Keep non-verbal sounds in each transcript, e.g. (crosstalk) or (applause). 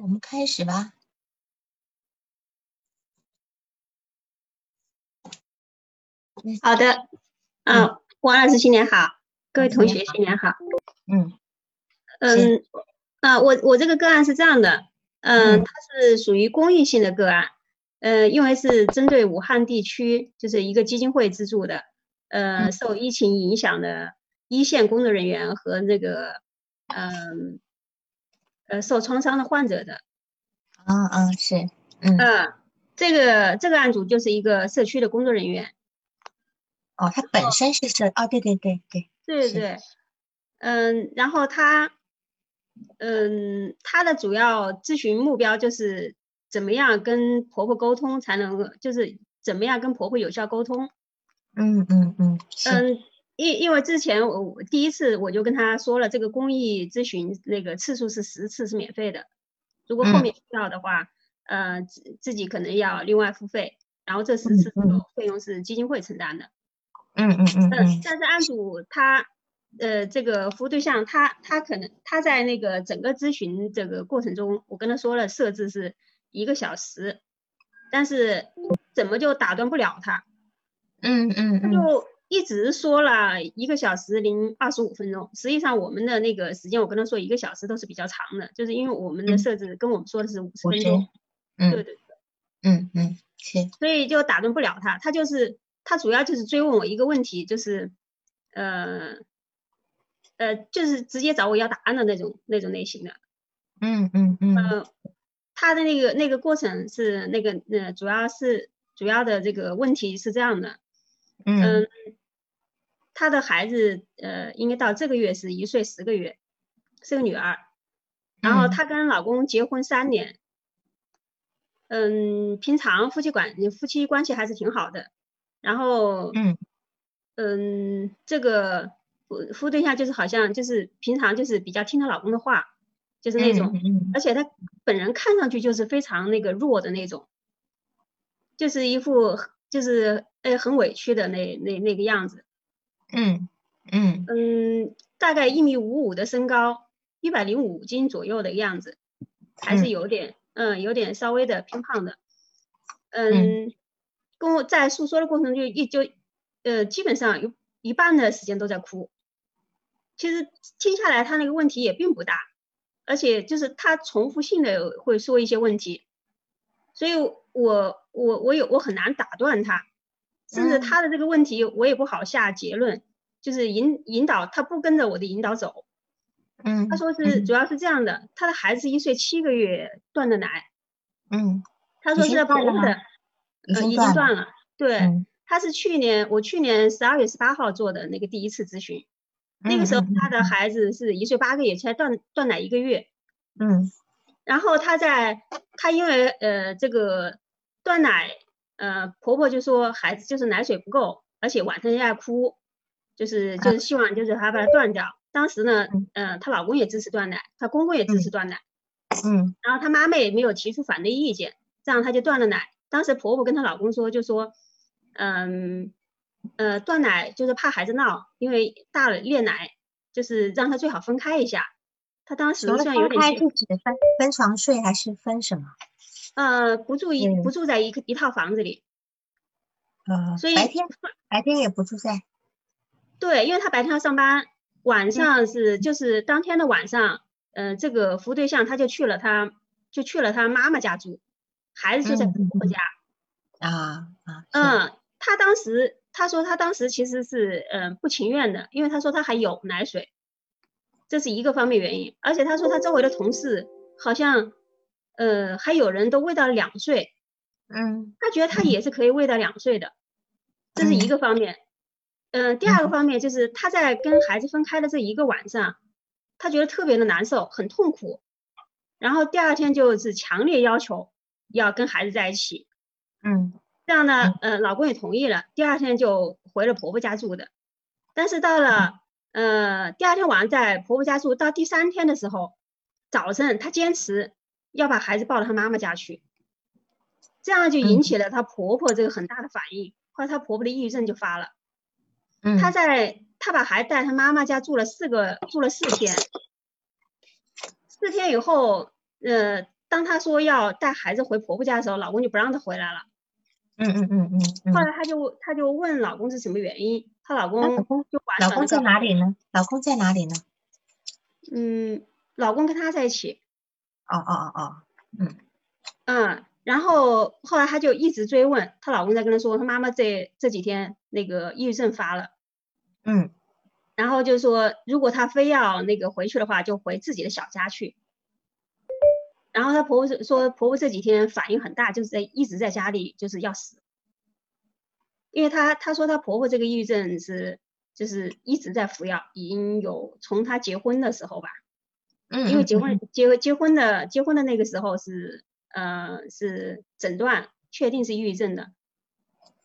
我们开始吧。好的，嗯，王老师新年好，各位同学新年好。嗯嗯，啊，我我这个个案是这样的，嗯，它是属于公益性的个案，呃，因为是针对武汉地区，就是一个基金会资助的，呃，受疫情影响的一线工作人员和那个，嗯，呃，受创伤的患者的。啊啊，是，嗯，这个这个案主就是一个社区的工作人员。哦，他本身是社，哦，对对对对，对对，嗯，然后他，嗯，他的主要咨询目标就是怎么样跟婆婆沟通才能，就是怎么样跟婆婆有效沟通。嗯嗯嗯，嗯，因因为之前我第一次我就跟他说了，这个公益咨询那个次数是十次是免费的，如果后面需要的话，呃，自自己可能要另外付费，然后这十次费用是基金会承担的。嗯嗯嗯嗯，但是案主他，呃，这个服务对象他他可能他在那个整个咨询这个过程中，我跟他说了设置是一个小时，但是怎么就打断不了他？嗯嗯，他就一直说了一个小时零二十五分钟，实际上我们的那个时间我跟他说一个小时都是比较长的，就是因为我们的设置跟我们说的是五十分钟。嗯，对对对，嗯嗯，是，所以就打断不了他，他就是。他主要就是追问我一个问题，就是，呃，呃，就是直接找我要答案的那种那种类型的。嗯嗯嗯。呃，他的那个那个过程是那个呃，主要是主要的这个问题是这样的。嗯。他的孩子呃，应该到这个月是一岁十个月，是个女儿。然后她跟老公结婚三年。嗯，平常夫妻关夫妻关系还是挺好的。然后，嗯，嗯，这个夫夫对象就是好像就是平常就是比较听她老公的话，就是那种，而且她本人看上去就是非常那个弱的那种，就是一副就是哎很委屈的那那那个样子，嗯嗯嗯，大概一米五五的身高，一百零五斤左右的样子，还是有点嗯有点稍微的偏胖的，嗯。跟我在诉说的过程就，一就呃基本上有一半的时间都在哭。其实听下来，他那个问题也并不大，而且就是他重复性的会说一些问题，所以我我我有我很难打断他，甚至他的这个问题我也不好下结论，就是引引导他不跟着我的引导走。嗯，他说是主要是这样的，他的孩子一岁七个月断的奶。嗯，他说是婆婆的。呃，已经断了。对，他是去年我去年十二月十八号做的那个第一次咨询，那个时候他的孩子是一岁八个月，才断断奶一个月。嗯，然后他在他因为呃这个断奶，呃婆婆就说孩子就是奶水不够，而且晚上又爱哭，就是就是希望就是他把它断掉。当时呢，嗯，她老公也支持断奶，她公公也支持断奶。嗯，然后她妈妈也没有提出反对意见，这样她就断了奶。当时婆婆跟她老公说，就说，嗯，呃，断奶就是怕孩子闹，因为大了裂奶，就是让他最好分开一下。他当时虽然有点。分开是指分分床睡还是分什么？呃，不住一不住在一个一套房子里。呃，所以白天白天也不住在。对，因为他白天要上班，晚上是就是当天的晚上，嗯，这个服务对象他就去了他就去了他妈妈家住。孩子就在婆婆家，啊啊，嗯，他当时他说他当时其实是嗯不情愿的，因为他说他还有奶水，这是一个方面原因，而且他说他周围的同事好像呃还有人都喂到两岁，嗯，他觉得他也是可以喂到两岁的，这是一个方面，嗯，第二个方面就是他在跟孩子分开的这一个晚上，他觉得特别的难受，很痛苦，然后第二天就是强烈要求。要跟孩子在一起，嗯，这样呢，呃，老公也同意了，第二天就回了婆婆家住的。但是到了，呃，第二天晚上在婆婆家住，到第三天的时候，早晨她坚持要把孩子抱到她妈妈家去，这样就引起了她婆婆这个很大的反应，后来她婆婆的抑郁症就发了。嗯，她在她把孩子带她妈妈家住了四个，住了四天，四天以后，呃。当她说要带孩子回婆婆家的时候，老公就不让她回来了。嗯嗯嗯嗯嗯。后来她就她就问老公是什么原因，她老公老公就老公在哪里呢？老公在哪里呢？嗯，老公跟她在一起。哦哦哦哦，嗯嗯，然后后来她就一直追问，她老公在跟她说，她妈妈这这几天那个抑郁症发了。嗯。然后就说，如果她非要那个回去的话，就回自己的小家去。然后她婆婆说，婆婆这几天反应很大，就是在一直在家里，就是要死。因为她她说她婆婆这个抑郁症是就是一直在服药，已经有从她结婚的时候吧。嗯。因为结婚结结婚的结婚的那个时候是呃是诊断确定是抑郁症的，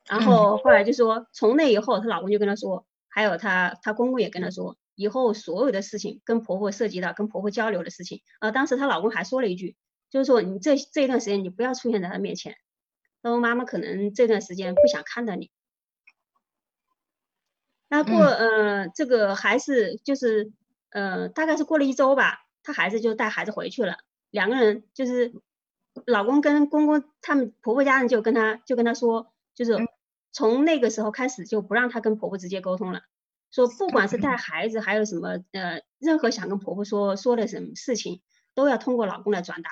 然后后来就说从那以后，她老公就跟她说。还有她，她公公也跟她说，以后所有的事情跟婆婆涉及到跟婆婆交流的事情，呃，当时她老公还说了一句，就是说你这这一段时间你不要出现在她面前，她说妈妈可能这段时间不想看到你。那过呃这个还是就是呃大概是过了一周吧，她孩子就带孩子回去了，两个人就是老公跟公公他们婆婆家人就跟她就跟她说，就是。从那个时候开始就不让她跟婆婆直接沟通了，说不管是带孩子还有什么呃，任何想跟婆婆说说的什么事情，都要通过老公来转达。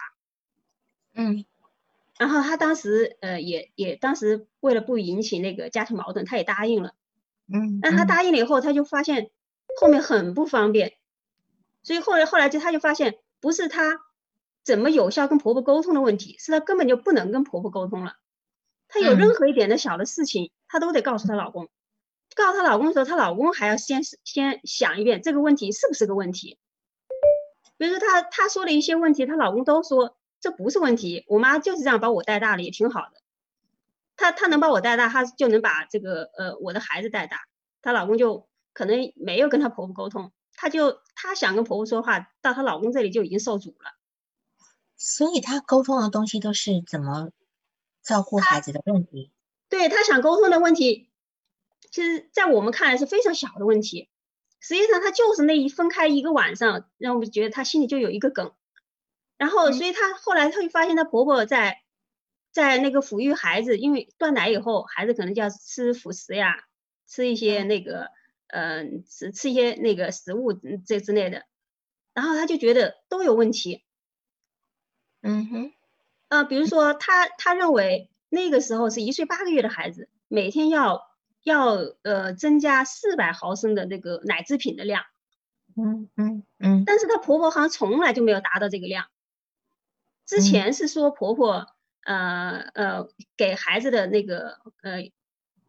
嗯，然后她当时呃也也当时为了不引起那个家庭矛盾，她也答应了。嗯，但她答应了以后，她就发现后面很不方便，所以后来后来就她就发现不是她怎么有效跟婆婆沟通的问题，是她根本就不能跟婆婆沟通了。她有任何一点的小的事情，她都得告诉她老公。告诉她老公的时候，她老公还要先先想一遍这个问题是不是个问题。比如说她她说的一些问题，她老公都说这不是问题，我妈就是这样把我带大的，也挺好的。她她能把我带大，她就能把这个呃我的孩子带大。她老公就可能没有跟她婆婆沟通，她就她想跟婆婆说话，到她老公这里就已经受阻了。所以她沟通的东西都是怎么？照顾孩子的问题，对她想沟通的问题，其实，在我们看来是非常小的问题。实际上，她就是那一分开一个晚上，让我们觉得她心里就有一个梗。然后，所以她后来她就发现，她婆婆在在那个抚育孩子，因为断奶以后，孩子可能就要吃辅食呀，吃一些那个，嗯，吃吃一些那个食物这之类的。然后他就觉得都有问题。嗯哼。呃，比如说他他认为那个时候是一岁八个月的孩子，每天要要呃增加四百毫升的那个奶制品的量，嗯嗯嗯，但是她婆婆好像从来就没有达到这个量。之前是说婆婆呃呃给孩子的那个呃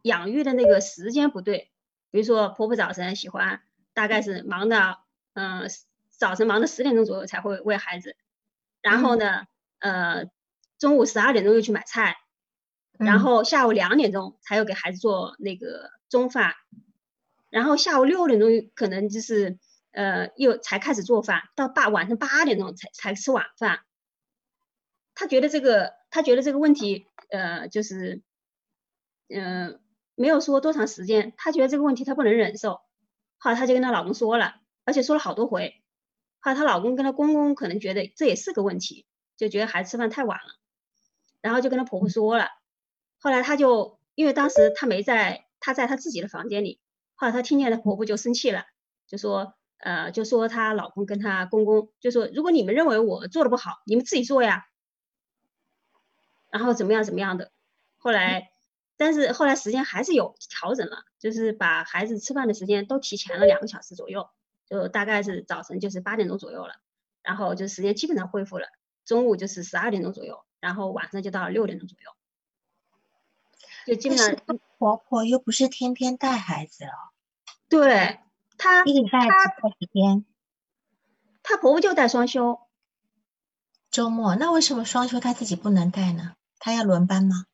养育的那个时间不对，比如说婆婆早晨喜欢大概是忙到嗯早晨忙到十点钟左右才会喂孩子，然后呢呃。中午十二点钟又去买菜，然后下午两点钟才又给孩子做那个中饭，然后下午六点钟可能就是呃又才开始做饭，到八晚上八点钟才才吃晚饭。他觉得这个他觉得这个问题呃就是嗯没有说多长时间，她觉得这个问题她不能忍受，后来她就跟她老公说了，而且说了好多回。后来她老公跟她公公可能觉得这也是个问题，就觉得孩子吃饭太晚了。然后就跟她婆婆说了，后来她就因为当时她没在，她在她自己的房间里，后来她听见她婆婆就生气了，就说呃就说她老公跟她公公就说如果你们认为我做的不好，你们自己做呀，然后怎么样怎么样的，后来但是后来时间还是有调整了，就是把孩子吃饭的时间都提前了两个小时左右，就大概是早晨就是八点钟左右了，然后就时间基本上恢复了，中午就是十二点钟左右。然后晚上就到六点钟左右，就基本上婆婆又不是天天带孩子哦，对她一个礼拜带几天？她婆婆就带双休，周末那为什么双休她自己不能带呢？她要轮班吗？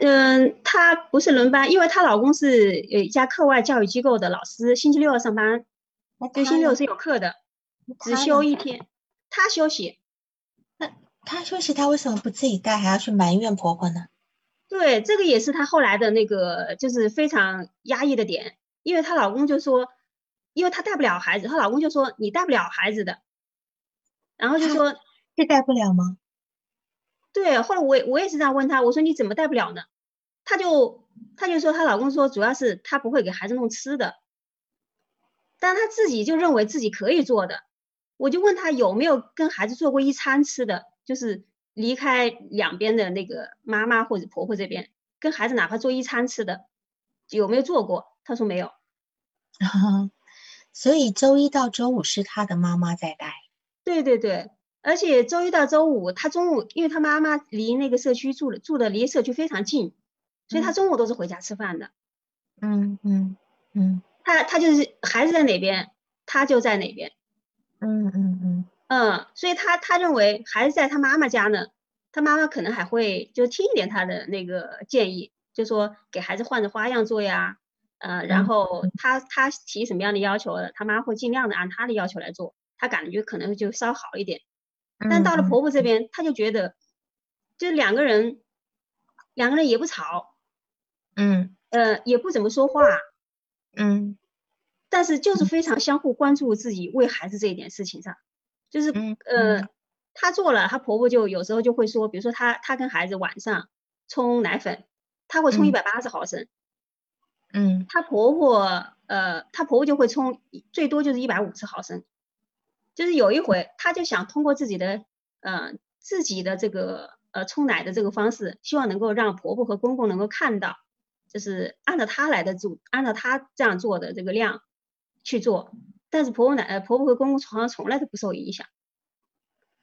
嗯，她不是轮班，因为她老公是有一家课外教育机构的老师，星期六要上班，对，星期六是有课的，只休一天，她休息。那她休息，她为什么不自己带，还要去埋怨婆婆呢？对，这个也是她后来的那个，就是非常压抑的点。因为她老公就说，因为她带不了孩子，她老公就说你带不了孩子的，然后就说是带不了吗？对，后来我也我也是这样问她，我说你怎么带不了呢？她就她就说她老公说主要是她不会给孩子弄吃的，但她自己就认为自己可以做的。我就问她有没有跟孩子做过一餐吃的，就是离开两边的那个妈妈或者婆婆这边，跟孩子哪怕做一餐吃的，有没有做过？她说没有。(laughs) 所以周一到周五是他的妈妈在带。对对对，而且周一到周五，他中午，因为他妈妈离那个社区住的住的离社区非常近，所以他中午都是回家吃饭的。嗯嗯嗯。他他就是孩子在哪边，他就在哪边。嗯嗯嗯。嗯，所以他他认为孩子在他妈妈家呢，他妈妈可能还会就听一点他的那个建议，就说给孩子换着花样做呀。呃，然后他他提什么样的要求，他妈会尽量的按他的要求来做，他感觉可能就稍好一点。但到了婆婆这边，她就觉得，就两个人，两个人也不吵，嗯，呃，也不怎么说话，嗯，但是就是非常相互关注自己为孩子这一点事情上，就是呃，她做了，她婆婆就有时候就会说，比如说她她跟孩子晚上冲奶粉，她会冲一百八十毫升。嗯，她婆婆，呃，她婆婆就会冲，最多就是一百五十毫升，就是有一回，她就想通过自己的，呃，自己的这个，呃，冲奶的这个方式，希望能够让婆婆和公公能够看到，就是按照她来的做，按照她这样做的这个量去做，但是婆婆奶，呃，婆婆和公公好像从来都不受影响，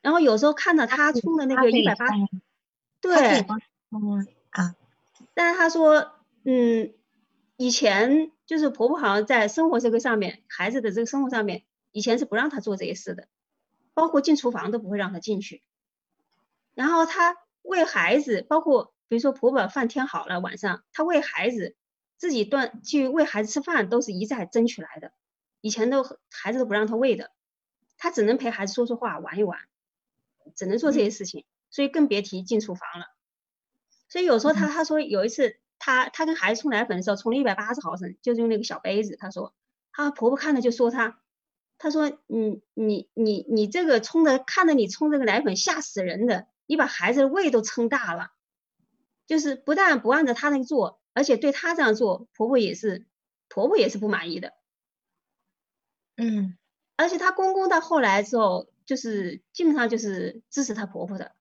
然后有时候看到她冲的那个一百八，对，嗯啊，但是她说，嗯。以前就是婆婆好像在生活这个上面，孩子的这个生活上面，以前是不让他做这些事的，包括进厨房都不会让他进去。然后他喂孩子，包括比如说婆婆饭添好了，晚上他喂孩子，自己端去喂孩子吃饭都是一再争取来的。以前都孩子都不让他喂的，他只能陪孩子说说话，玩一玩，只能做这些事情，所以更别提进厨房了。所以有时候他他说有一次。他他跟孩子冲奶粉的时候冲了一百八十毫升，就是用那个小杯子。他说，他婆婆看了就说她，她说，你，你你你这个冲的，看着你冲这个奶粉吓死人的，你把孩子的胃都撑大了，就是不但不按照他那个做，而且对他这样做，婆婆也是婆婆也是不满意的。嗯，而且她公公到后来之后，就是基本上就是支持她婆婆的。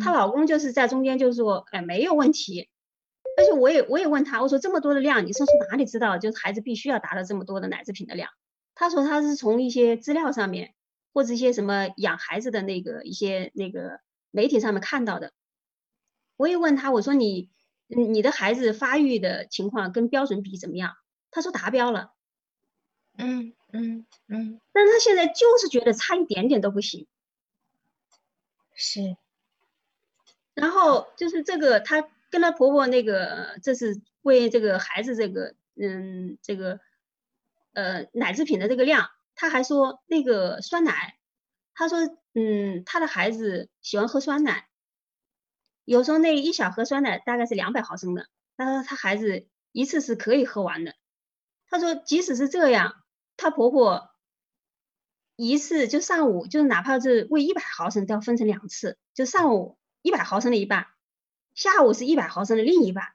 她老公就是在中间，就是说，哎，没有问题。而且我也我也问他，我说这么多的量，你是从哪里知道，就是孩子必须要达到这么多的奶制品的量？他说他是从一些资料上面，或者一些什么养孩子的那个一些那个媒体上面看到的。我也问他，我说你你的孩子发育的情况跟标准比怎么样？他说达标了。嗯嗯嗯。但他现在就是觉得差一点点都不行。是。然后就是这个，她跟她婆婆那个，这是喂这个孩子这个，嗯，这个，呃，奶制品的这个量，她还说那个酸奶，她说，嗯，她的孩子喜欢喝酸奶，有时候那一小盒酸奶大概是两百毫升的，她说她孩子一次是可以喝完的，她说即使是这样，她婆婆一次就上午，就是哪怕是喂一百毫升，都要分成两次，就上午。一百毫升的一半，下午是一百毫升的另一半，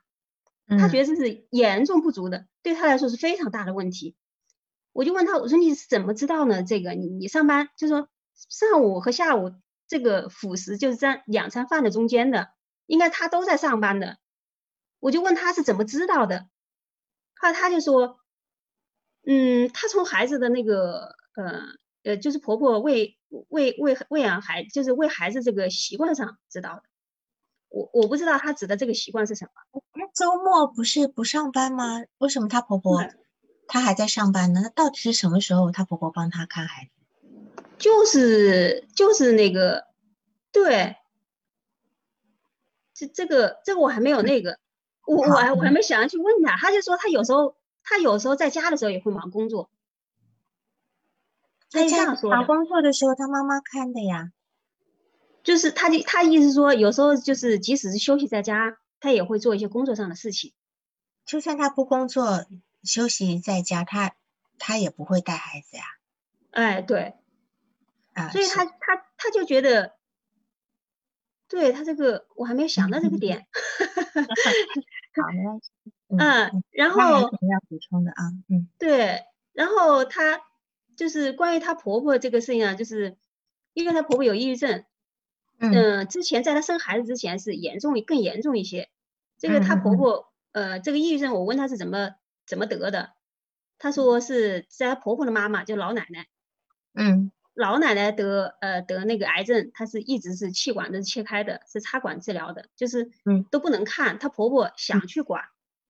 他觉得这是严重不足的，对他来说是非常大的问题。我就问他，我说你是怎么知道呢？这个你你上班就说上午和下午这个辅食就是在两餐饭的中间的，应该他都在上班的。我就问他是怎么知道的，后来他就说，嗯，他从孩子的那个呃呃，就是婆婆喂。喂喂喂养孩就是喂孩子这个习惯上知道的，我我不知道他指的这个习惯是什么。周末不是不上班吗？为什么她婆婆她还在上班呢？那到底是什么时候她婆婆帮她看孩子？就是就是那个，对，这这个这个我还没有那个，我我还我还没想要去问他，他就说他有时候他有时候在家的时候也会忙工作。在家忙工作的时候，他妈妈看的呀。就是他的他意思说，有时候就是即使是休息在家，他也会做一些工作上的事情。就算他不工作，休息在家，他他也不会带孩子呀。哎，对。啊，所以他他他就觉得，对他这个我还没有想到这个点。(laughs) 好，没关系。嗯，然后要补充的啊，嗯，对，然后他就是关于她婆婆这个事情啊，就是因为她婆婆有抑郁症，嗯，之前在她生孩子之前是严重更严重一些。这个她婆婆，呃，这个抑郁症，我问她是怎么怎么得的，她说是在她婆婆的妈妈，就老奶奶，嗯。老奶奶得呃得那个癌症，她是一直是气管都是切开的，是插管治疗的，就是嗯都不能看。她婆婆想去管，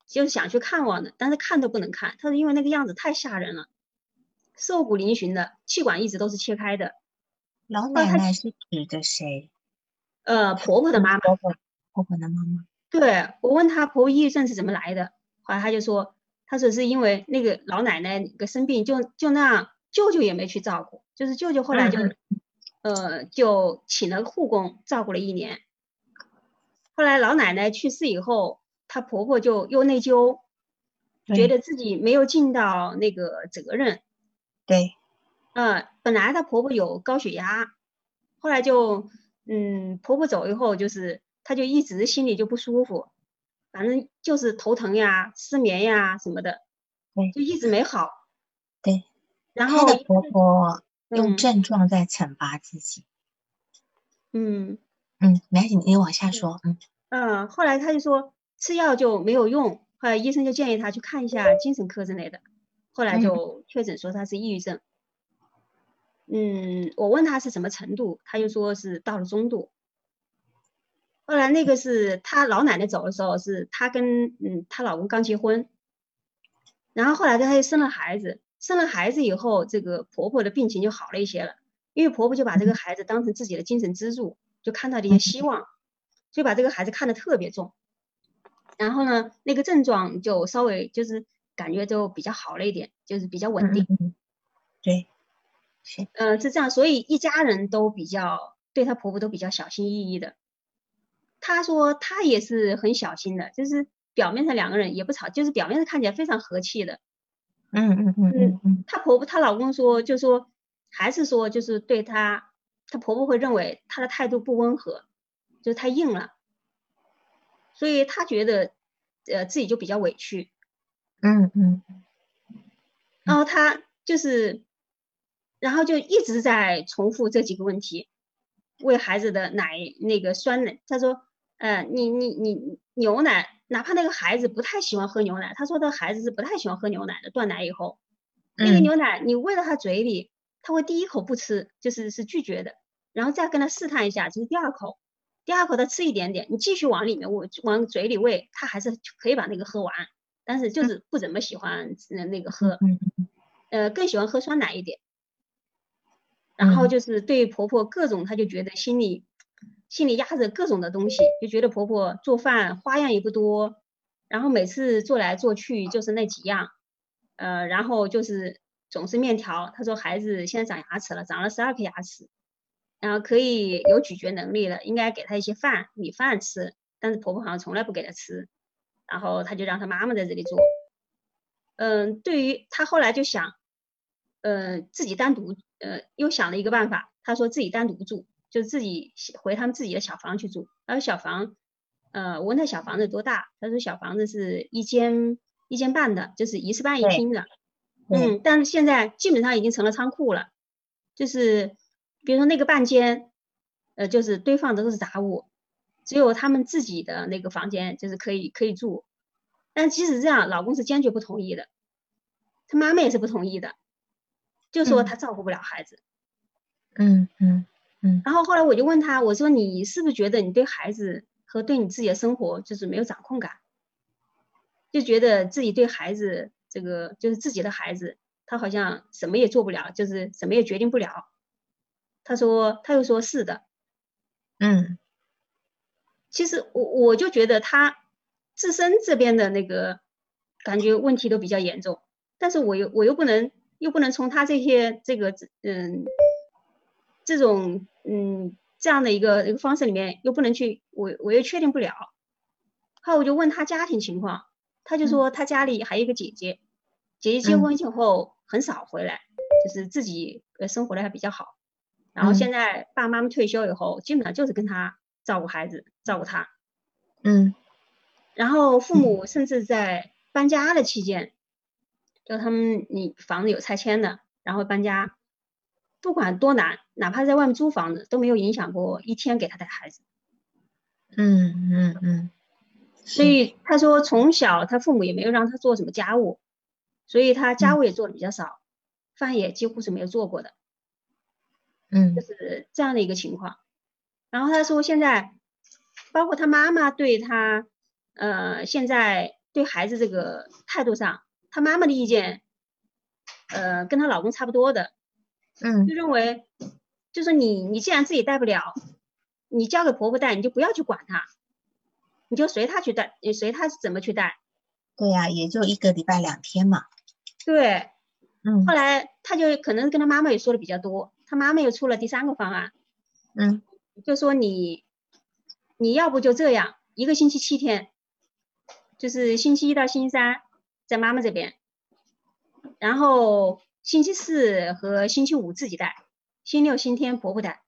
就是想去看望的，但是看都不能看。她说因为那个样子太吓人了，瘦骨嶙峋的，气管一直都是切开的。老奶奶是指的谁？呃，婆婆的妈妈。婆婆婆婆的妈妈。对我问她婆婆抑郁症是怎么来的，后来她就说，她说是因为那个老奶奶个生病就就那样。舅舅也没去照顾，就是舅舅后来就，呃，就请了护工照顾了一年。后来老奶奶去世以后，她婆婆就又内疚，觉得自己没有尽到那个责任。对，嗯，本来她婆婆有高血压，后来就，嗯，婆婆走以后，就是她就一直心里就不舒服，反正就是头疼呀、失眠呀什么的，对，就一直没好。对。然后她的婆婆用症状在惩罚自己。嗯嗯，没关系，你往下说。嗯嗯，后来她就说吃药就没有用，后来医生就建议她去看一下精神科之类的，后来就确诊说她是抑郁症。嗯，嗯我问他是什么程度，他就说是到了中度。后来那个是他老奶奶走的时候，是他跟嗯她老公刚结婚，然后后来他又生了孩子。生了孩子以后，这个婆婆的病情就好了一些了，因为婆婆就把这个孩子当成自己的精神支柱，就看到了一些希望，就把这个孩子看得特别重。然后呢，那个症状就稍微就是感觉就比较好了一点，就是比较稳定。对，是，嗯，是这样，所以一家人都比较对她婆婆都比较小心翼翼的。她说她也是很小心的，就是表面上两个人也不吵，就是表面上看起来非常和气的。嗯嗯嗯嗯嗯，她婆婆她老公说，就说还是说就是对她，她婆婆会认为她的态度不温和，就是太硬了，所以她觉得呃自己就比较委屈。嗯嗯，然后她就是，然后就一直在重复这几个问题，喂孩子的奶那个酸奶，他说，呃你你你牛奶。哪怕那个孩子不太喜欢喝牛奶，他说的孩子是不太喜欢喝牛奶的。断奶以后，那个牛奶你喂到他嘴里，他会第一口不吃，就是是拒绝的，然后再跟他试探一下，就是第二口，第二口他吃一点点，你继续往里面喂，往嘴里喂，他还是可以把那个喝完，但是就是不怎么喜欢那个喝，呃，更喜欢喝酸奶一点。然后就是对婆婆各种，她就觉得心里。心里压着各种的东西，就觉得婆婆做饭花样也不多，然后每次做来做去就是那几样，呃，然后就是总是面条。她说孩子现在长牙齿了，长了十二颗牙齿，然后可以有咀嚼能力了，应该给她一些饭米饭吃，但是婆婆好像从来不给她吃，然后她就让她妈妈在这里做。嗯，对于她后来就想，呃，自己单独，呃，又想了一个办法，他说自己单独住。就自己回他们自己的小房去住，然后小房，呃，我问他小房子多大，他说小房子是一间一间半的，就是一室半一厅的，嗯，但是现在基本上已经成了仓库了，就是比如说那个半间，呃，就是堆放的都是杂物，只有他们自己的那个房间就是可以可以住，但即使这样，老公是坚决不同意的，他妈妈也是不同意的，就说他照顾不了孩子，嗯嗯。嗯，然后后来我就问他，我说你是不是觉得你对孩子和对你自己的生活就是没有掌控感，就觉得自己对孩子这个就是自己的孩子，他好像什么也做不了，就是什么也决定不了。他说，他又说是的，嗯，其实我我就觉得他自身这边的那个感觉问题都比较严重，但是我又我又不能又不能从他这些这个嗯。这种嗯这样的一个一个方式里面又不能去我我又确定不了，后来我就问他家庭情况，他就说他家里还有一个姐姐，姐姐结婚以后很少回来，就是自己呃生活的还比较好，然后现在爸爸妈妈退休以后，基本上就是跟他照顾孩子，照顾他。嗯，然后父母甚至在搬家的期间，就他们你房子有拆迁的，然后搬家，不管多难，哪怕在外面租房子都没有影响过一天给他带孩子。嗯嗯嗯。所以他说从小他父母也没有让他做什么家务，所以他家务也做的比较少，饭也几乎是没有做过的。嗯，就是这样的一个情况。然后他说现在，包括他妈妈对他，呃，现在对孩子这个态度上，他妈妈的意见，呃，跟她老公差不多的。嗯，就认为，就是你你既然自己带不了，你交给婆婆带，你就不要去管她，你就随她去带，你随她怎么去带。对呀，也就一个礼拜两天嘛。对。嗯。后来她就可能跟她妈妈也说的比较多。她妈妈又出了第三个方案，嗯，就说你，你要不就这样，一个星期七天，就是星期一到星期三在妈妈这边，然后星期四和星期五自己带，星期六、星期天婆婆带，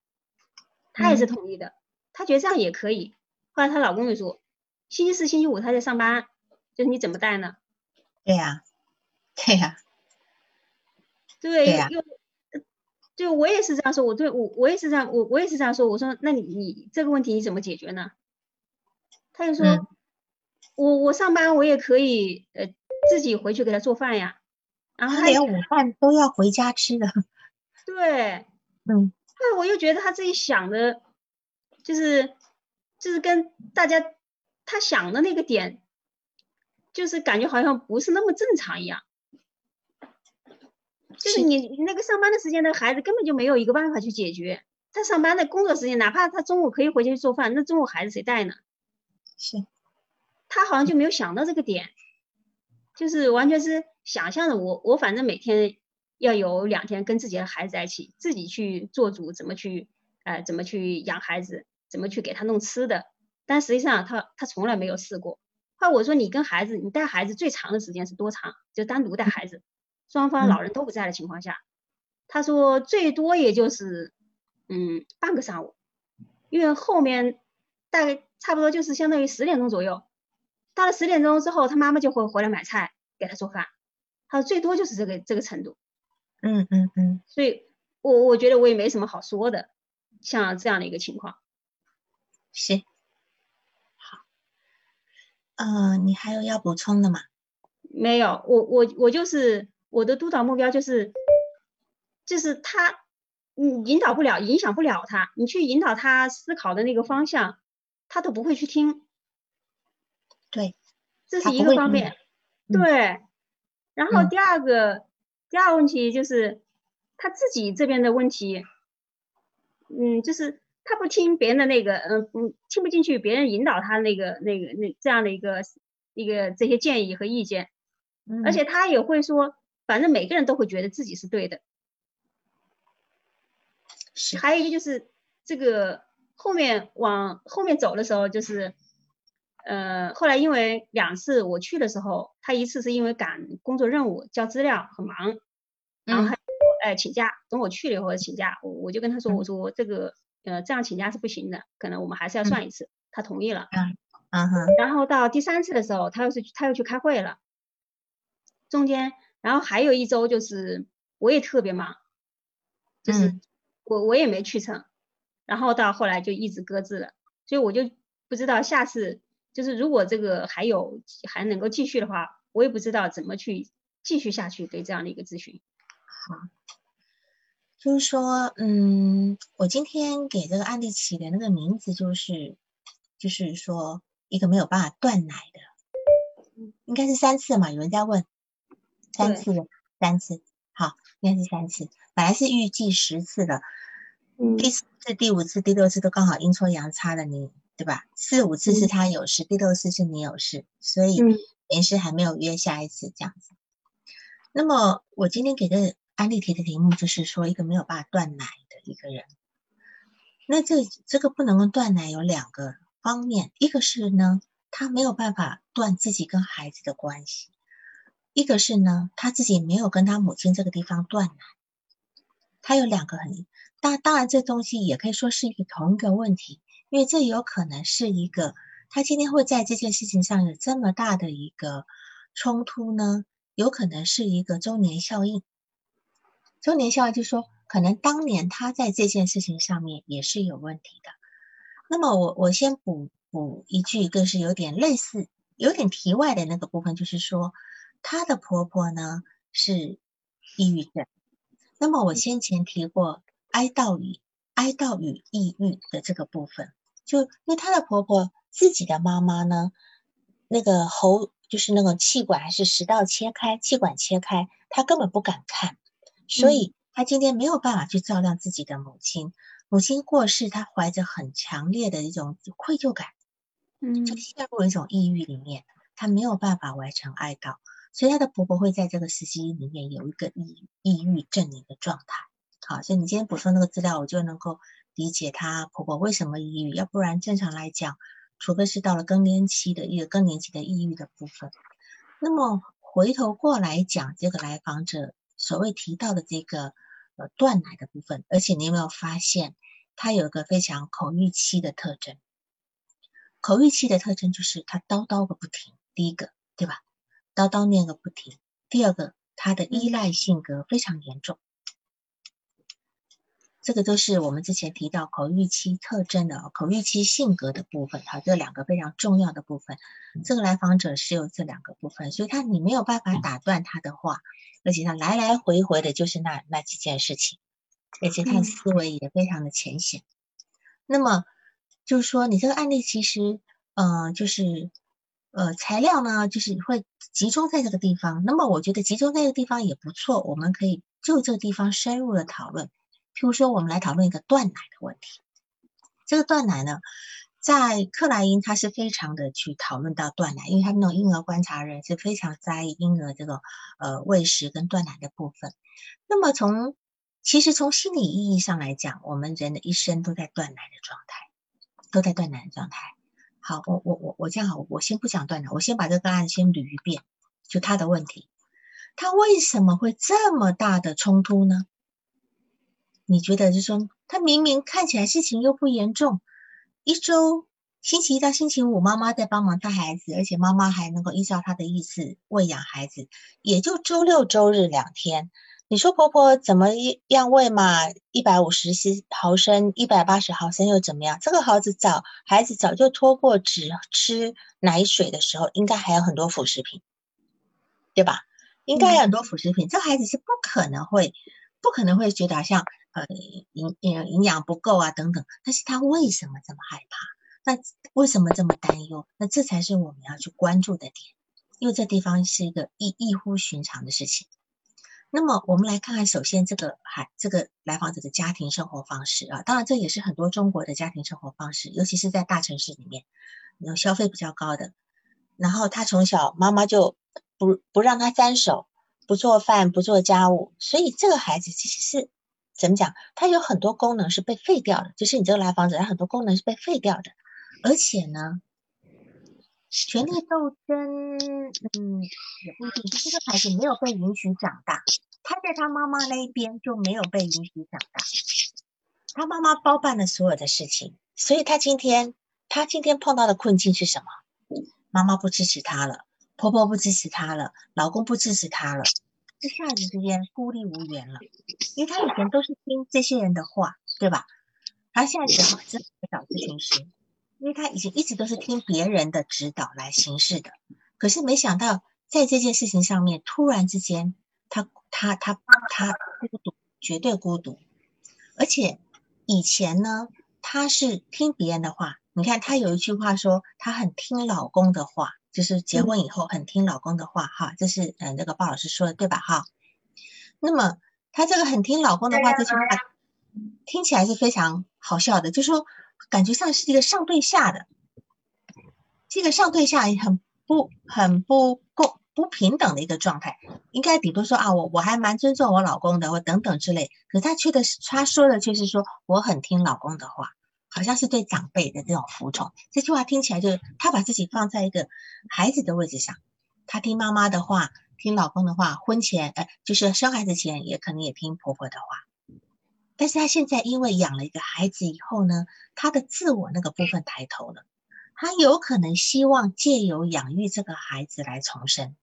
她也是同意的，她觉得这样也可以。后来她老公就说，星期四、星期五她在上班，就是你怎么带呢？对呀，对呀，对呀。就我也是这样说，我对我我也是这样，我我也是这样说。我说，那你你这个问题你怎么解决呢？他就说，我我上班我也可以呃自己回去给他做饭呀。然后他连午饭都要回家吃的。(laughs) 对，嗯。那我又觉得他自己想的，就是就是跟大家他想的那个点，就是感觉好像不是那么正常一样。就是你你那个上班的时间，那个孩子根本就没有一个办法去解决。他上班的工作时间，哪怕他中午可以回去做饭，那中午孩子谁带呢？是，他好像就没有想到这个点，就是完全是想象的。我我反正每天要有两天跟自己的孩子在一起，自己去做主，怎么去呃怎么去养孩子，怎么去给他弄吃的。但实际上他他从来没有试过。后来我说你跟孩子，你带孩子最长的时间是多长？就单独带孩子。双方老人都不在的情况下，他说最多也就是嗯半个上午，因为后面大概差不多就是相当于十点钟左右，到了十点钟之后，他妈妈就会回来买菜给他做饭，他说最多就是这个这个程度。嗯嗯嗯，所以我我觉得我也没什么好说的，像这样的一个情况。行，好，呃，你还有要补充的吗？没有，我我我就是。我的督导目标就是，就是他，你引导不了，影响不了他，你去引导他思考的那个方向，他都不会去听。对，这是一个方面。对，然后第二个，第二个问题就是他自己这边的问题，嗯，就是他不听别人的那个，嗯嗯，听不进去别人引导他那个那个那这样的一个一个这些建议和意见，而且他也会说。反正每个人都会觉得自己是对的，是。还有一个就是这个后面往后面走的时候，就是，呃，后来因为两次我去的时候，他一次是因为赶工作任务交资料很忙，然后还哎请假，等我去了以后请假，我我就跟他说，我说这个呃这样请假是不行的，可能我们还是要算一次，他同意了。嗯嗯哼。然后到第三次的时候，他又是他又去开会了，中间。然后还有一周就是我也特别忙，就是我我也没去成，然后到后来就一直搁置了，所以我就不知道下次就是如果这个还有还能够继续的话，我也不知道怎么去继续下去对这样的一个咨询。好，就是说，嗯，我今天给这个案例起的那个名字就是就是说一个没有办法断奶的，应该是三次嘛，有人在问。三次，三次，好，应该是三次。本来是预计十次的，嗯，第四次、第五次、第六次都刚好阴错阳差的，你对吧？四五次是他有事，第六次是你有事，所以连是还没有约下一次这样子。那么我今天给的安利题的题目就是说，一个没有办法断奶的一个人，那这这个不能够断奶有两个方面，一个是呢，他没有办法断自己跟孩子的关系。一个是呢，他自己没有跟他母亲这个地方断奶，他有两个很当当然这东西也可以说是一个同一个问题，因为这有可能是一个他今天会在这件事情上有这么大的一个冲突呢，有可能是一个周年效应。周年效应就是说，可能当年他在这件事情上面也是有问题的。那么我我先补补一句，更是有点类似。有点题外的那个部分，就是说，她的婆婆呢是抑郁症。那么我先前提过哀悼与哀悼与抑郁的这个部分，就因为她的婆婆自己的妈妈呢，那个喉就是那个气管还是食道切开，气管切开，她根本不敢看，所以她今天没有办法去照亮自己的母亲。母亲过世，她怀着很强烈的一种愧疚感。嗯就陷入一种抑郁里面，她没有办法完成哀悼，所以她的婆婆会在这个时期里面有一个抑抑郁症的一个状态。好，所以你今天补充那个资料，我就能够理解她婆婆为什么抑郁。要不然正常来讲，除非是到了更年期的一个更年期的抑郁的部分。那么回头过来讲，这个来访者所谓提到的这个呃断奶的部分，而且你有没有发现，他有一个非常口欲期的特征？口欲期的特征就是他叨叨个不停，第一个，对吧？叨叨念个不停。第二个，他的依赖性格非常严重。这个都是我们之前提到口欲期特征的口欲期性格的部分。好，这两个非常重要的部分。这个来访者是有这两个部分，所以他你没有办法打断他的话，而且他来来回回的就是那那几件事情，而且他的思维也非常的浅显。那么。就是说，你这个案例其实，呃，就是，呃，材料呢，就是会集中在这个地方。那么，我觉得集中在这个地方也不错，我们可以就这个地方深入的讨论。譬如说，我们来讨论一个断奶的问题。这个断奶呢，在克莱因他是非常的去讨论到断奶，因为他那种婴儿观察人是非常在意婴儿这个呃喂食跟断奶的部分。那么，从其实从心理意义上来讲，我们人的一生都在断奶的状态。都在断奶的状态。好，我我我我这样好，我先不讲断奶，我先把这个案先捋一遍，就他的问题，他为什么会这么大的冲突呢？你觉得，就说他明明看起来事情又不严重，一周星期一到星期五，妈妈在帮忙带孩子，而且妈妈还能够依照他的意思喂养孩子，也就周六周日两天。你说婆婆怎么样喂嘛？一百五十毫升、一百八十毫升又怎么样？这个孩子早孩子早就脱过只吃奶水的时候，应该还有很多辅食品，对吧？应该有很多辅食品，这孩子是不可能会不可能会觉得像呃营营营养不够啊等等。但是他为什么这么害怕？那为什么这么担忧？那这才是我们要去关注的点，因为这地方是一个异异乎寻常的事情。那么我们来看看，首先这个还这个来访者的家庭生活方式啊，当然这也是很多中国的家庭生活方式，尤其是在大城市里面，有消费比较高的。然后他从小妈妈就不不让他沾手，不做饭，不做家务，所以这个孩子其实是怎么讲？他有很多功能是被废掉的，就是你这个来访者，他很多功能是被废掉的，而且呢。权力斗争，嗯，也不一定。就这个孩子没有被允许长大，他在他妈妈那一边就没有被允许长大。他妈妈包办了所有的事情，所以他今天他今天碰到的困境是什么？妈妈不支持他了，婆婆不支持他了，老公不支持他了，一下子之间孤立无援了。因为他以前都是听这些人的话，对吧？他现在只好只好找咨询师。因为他以前一直都是听别人的指导来行事的，可是没想到在这件事情上面，突然之间，他他他他孤独，绝对孤独。而且以前呢，他是听别人的话。你看他有一句话说，他很听老公的话，就是结婚以后很听老公的话。哈，这是嗯，那个鲍老师说的对吧？哈，那么他这个很听老公的话这句话，听起来是非常好笑的，就是说。感觉像是一个上对下的，这个上对下很不很不公不平等的一个状态。应该比如说啊，我我还蛮尊重我老公的，我等等之类。可是他却的是他说的却是说我很听老公的话，好像是对长辈的这种服从。这句话听起来就是他把自己放在一个孩子的位置上，他听妈妈的话，听老公的话，婚前呃就是生孩子前也可能也听婆婆的话。但是他现在因为养了一个孩子以后呢，他的自我那个部分抬头了，他有可能希望借由养育这个孩子来重生，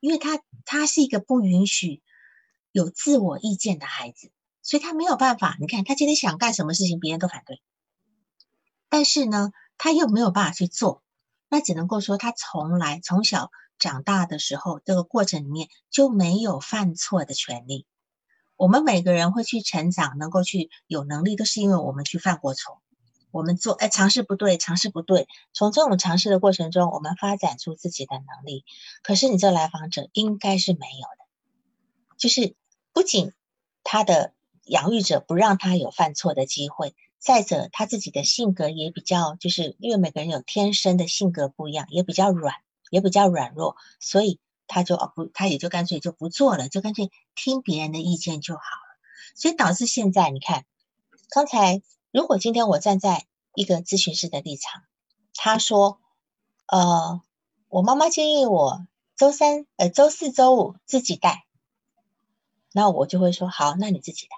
因为他他是一个不允许有自我意见的孩子，所以他没有办法。你看他今天想干什么事情，别人都反对，但是呢，他又没有办法去做，那只能够说他从来从小长大的时候，这个过程里面就没有犯错的权利。我们每个人会去成长，能够去有能力，都是因为我们去犯过错。我们做哎，尝试不对，尝试不对。从这种尝试的过程中，我们发展出自己的能力。可是你这来访者应该是没有的，就是不仅他的养育者不让他有犯错的机会，再者他自己的性格也比较，就是因为每个人有天生的性格不一样，也比较软，也比较软弱，所以。他就哦不，他也就干脆就不做了，就干脆听别人的意见就好了。所以导致现在你看，刚才如果今天我站在一个咨询师的立场，他说，呃，我妈妈建议我周三呃周四周五自己带，那我就会说好，那你自己带，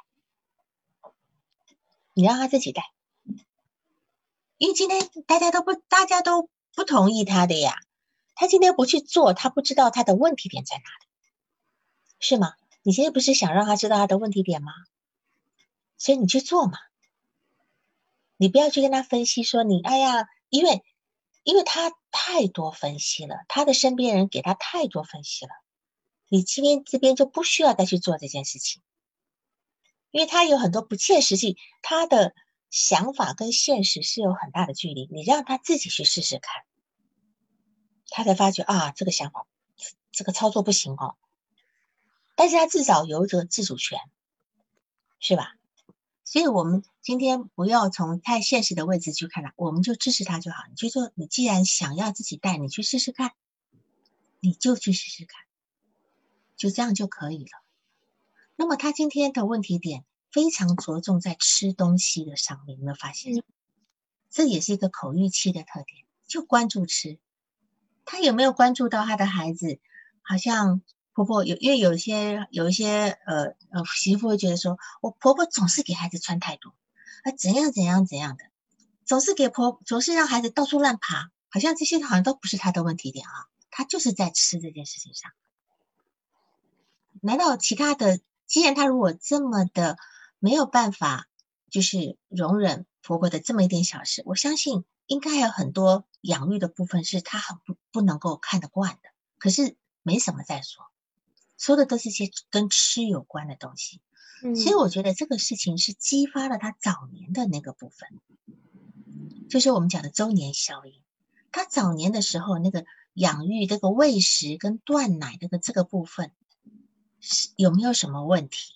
你让他自己带，因为今天大家都不大家都不同意他的呀。他今天不去做，他不知道他的问题点在哪里，是吗？你今天不是想让他知道他的问题点吗？所以你去做嘛，你不要去跟他分析说你哎呀，因为因为他太多分析了，他的身边人给他太多分析了，你今天这边就不需要再去做这件事情，因为他有很多不切实际，他的想法跟现实是有很大的距离，你让他自己去试试看。他才发觉啊，这个想法，这个操作不行哦。但是他至少有着自主权，是吧？所以，我们今天不要从太现实的位置去看他，我们就支持他就好。你就说，你既然想要自己带，你去试试看，你就去试试看，就这样就可以了。那么，他今天的问题点非常着重在吃东西的上面，有没有发现？这也是一个口欲期的特点，就关注吃。他有没有关注到他的孩子？好像婆婆有，因为有些有一些呃呃媳妇会觉得说，我婆婆总是给孩子穿太多，啊怎样怎样怎样的，总是给婆总是让孩子到处乱爬，好像这些好像都不是他的问题点啊，他就是在吃这件事情上。难道其他的，既然他如果这么的没有办法，就是容忍婆婆的这么一点小事，我相信。应该还有很多养育的部分是他很不不能够看得惯的，可是没什么再说，说的都是些跟吃有关的东西，所以我觉得这个事情是激发了他早年的那个部分，就是我们讲的周年效应。他早年的时候那个养育这个喂食跟断奶这个这个部分是有没有什么问题？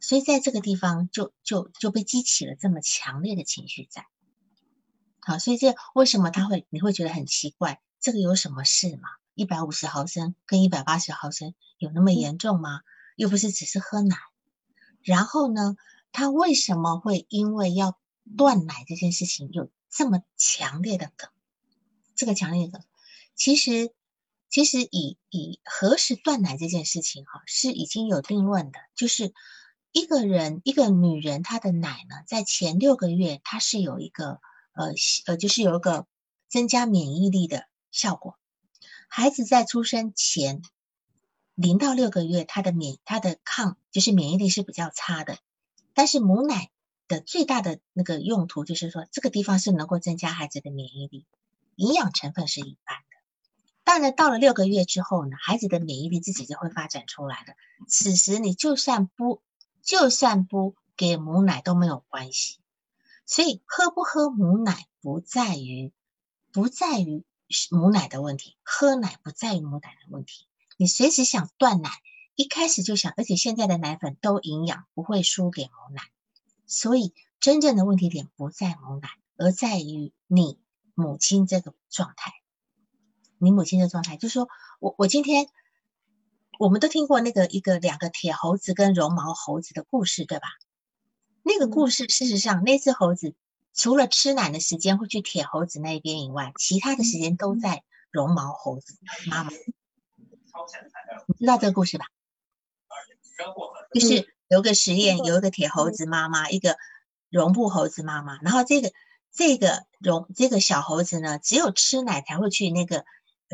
所以在这个地方就就就被激起了这么强烈的情绪在。好，所以这为什么他会你会觉得很奇怪？这个有什么事吗？一百五十毫升跟一百八十毫升有那么严重吗？又不是只是喝奶。然后呢，他为什么会因为要断奶这件事情有这么强烈的梗？这个强烈的梗，其实其实以以何时断奶这件事情哈，是已经有定论的，就是一个人一个女人她的奶呢，在前六个月她是有一个。呃呃，就是有一个增加免疫力的效果。孩子在出生前零到六个月，他的免他的抗就是免疫力是比较差的。但是母奶的最大的那个用途就是说，这个地方是能够增加孩子的免疫力，营养成分是一般。当然，到了六个月之后呢，孩子的免疫力自己就会发展出来的。此时你就算不就算不给母奶都没有关系。所以喝不喝母奶不在于，不在于母奶的问题，喝奶不在于母奶的问题。你随时想断奶，一开始就想，而且现在的奶粉都营养，不会输给母奶。所以真正的问题点不在母奶，而在于你母亲这个状态。你母亲的状态，就是说我我今天，我们都听过那个一个两个铁猴子跟绒毛猴子的故事，对吧？那个故事，事实上，那只猴子除了吃奶的时间会去铁猴子那边以外，其他的时间都在绒毛猴子妈妈。你知道这个故事吧？就是有个实验，有一个铁猴子妈妈，一个绒布猴子妈妈，然后这个这个绒这个小猴子呢，只有吃奶才会去那个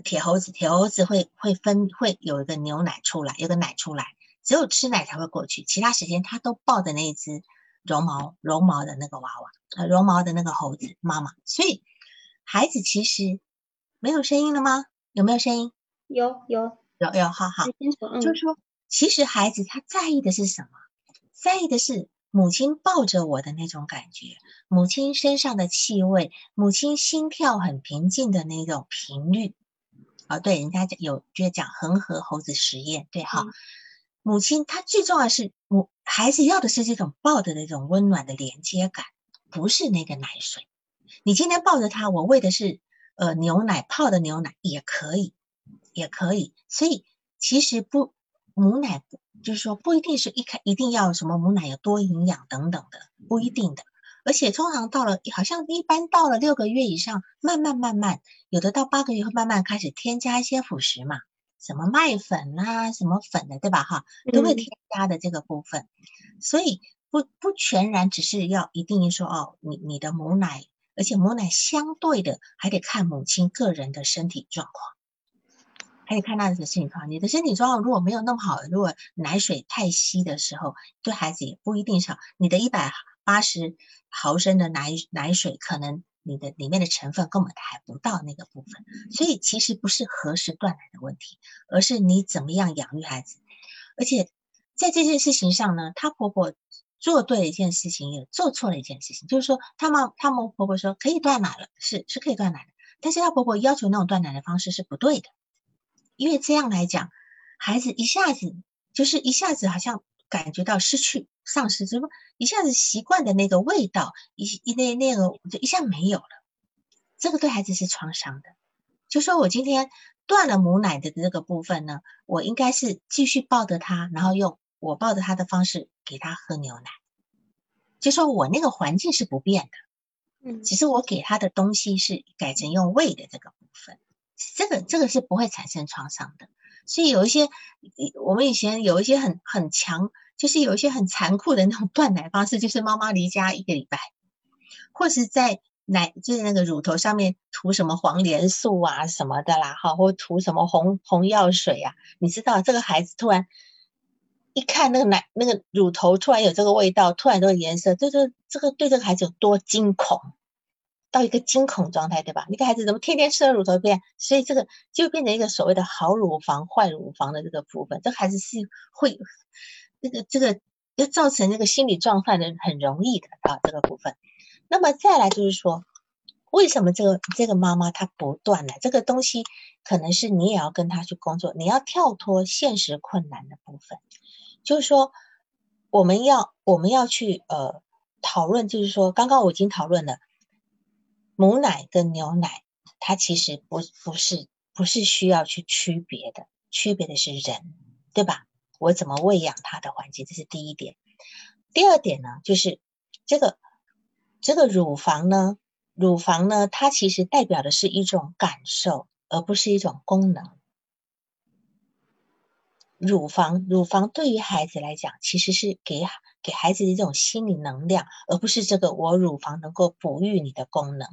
铁猴子，铁猴子会会分会有一个牛奶出来，有个奶出来，只有吃奶才会过去，其他时间它都抱着那一只绒毛绒毛的那个娃娃，呃，绒毛的那个猴子妈妈，所以孩子其实没有声音了吗？有没有声音？有有有有，好好，就是说，其实孩子他在意的是什么？在意的是母亲抱着我的那种感觉，母亲身上的气味，母亲心跳很平静的那种频率。啊，对，人家讲有就是讲恒河猴子实验，对哈。母亲她最重要是母孩子要的是这种抱着的那种温暖的连接感，不是那个奶水。你今天抱着他，我喂的是呃牛奶泡的牛奶也可以，也可以。所以其实不母奶。就是说，不一定是一开一定要什么母奶有多营养等等的，不一定的。而且通常到了，好像一般到了六个月以上，慢慢慢慢，有的到八个月会慢慢开始添加一些辅食嘛，什么麦粉啊，什么粉的，对吧？哈，都会添加的这个部分。所以不不全然只是要一定说哦，你你的母奶，而且母奶相对的还得看母亲个人的身体状况。可以看到这个身体状况，你的身体状况如果没有那么好，如果奶水太稀的时候，对孩子也不一定好。你的一百八十毫升的奶奶水，可能你的里面的成分根本还不到那个部分。所以其实不是何时断奶的问题，而是你怎么样养育孩子。而且在这件事情上呢，她婆婆做对了一件事情，也做错了一件事情，就是说，她妈她们婆婆说可以断奶了，是是可以断奶的，但是她婆婆要求那种断奶的方式是不对的。因为这样来讲，孩子一下子就是一下子好像感觉到失去、丧失，什么一下子习惯的那个味道，一一那那个就一下没有了。这个对孩子是创伤的。就说我今天断了母奶的这个部分呢，我应该是继续抱着他，然后用我抱着他的方式给他喝牛奶。就说我那个环境是不变的，嗯，只是我给他的东西是改成用喂的这个部分。这个这个是不会产生创伤的，所以有一些我们以前有一些很很强，就是有一些很残酷的那种断奶方式，就是妈妈离家一个礼拜，或是在奶就是那个乳头上面涂什么黄连素啊什么的啦，哈，或涂什么红红药水啊，你知道这个孩子突然一看那个奶那个乳头突然有这个味道，突然这个颜色，这个这个对这个孩子有多惊恐。到一个惊恐状态，对吧？你个孩子怎么天天吃了乳头片？所以这个就变成一个所谓的好乳房、坏乳房的这个部分。这孩子是会这个这个要造成那个心理状态的很容易的啊，这个部分。那么再来就是说，为什么这个这个妈妈她不断的这个东西，可能是你也要跟她去工作，你要跳脱现实困难的部分。就是说，我们要我们要去呃讨论，就是说，刚刚我已经讨论了。母奶跟牛奶，它其实不不是不是需要去区别的，区别的是人，对吧？我怎么喂养它的环境，这是第一点。第二点呢，就是这个这个乳房呢，乳房呢，它其实代表的是一种感受，而不是一种功能。乳房乳房对于孩子来讲，其实是给给孩子的一种心理能量，而不是这个我乳房能够哺育你的功能。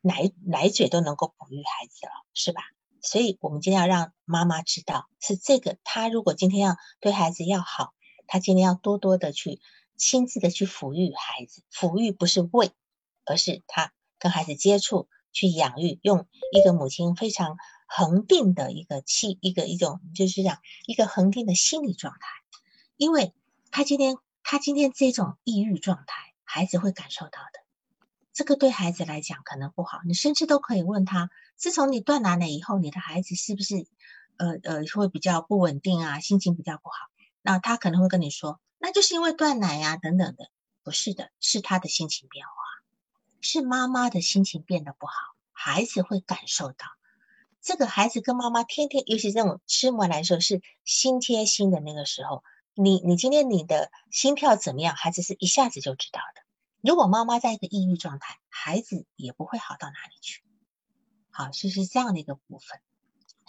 奶奶嘴都能够哺育孩子了，是吧？所以，我们今天要让妈妈知道，是这个。她如果今天要对孩子要好，她今天要多多的去亲自的去抚育孩子。抚育不是喂，而是他跟孩子接触，去养育，用一个母亲非常恒定的一个气，一个一种就是讲一个恒定的心理状态。因为他今天他今天这种抑郁状态，孩子会感受到的。这个对孩子来讲可能不好，你甚至都可以问他：自从你断奶了以后，你的孩子是不是呃呃会比较不稳定啊，心情比较不好？那他可能会跟你说，那就是因为断奶呀等等的。不是的，是他的心情变化，是妈妈的心情变得不好，孩子会感受到。这个孩子跟妈妈天天，尤其这种吃母奶的时候，是心贴心的那个时候，你你今天你的心跳怎么样，孩子是一下子就知道的。如果妈妈在一个抑郁状态，孩子也不会好到哪里去。好，是是这样的一个部分。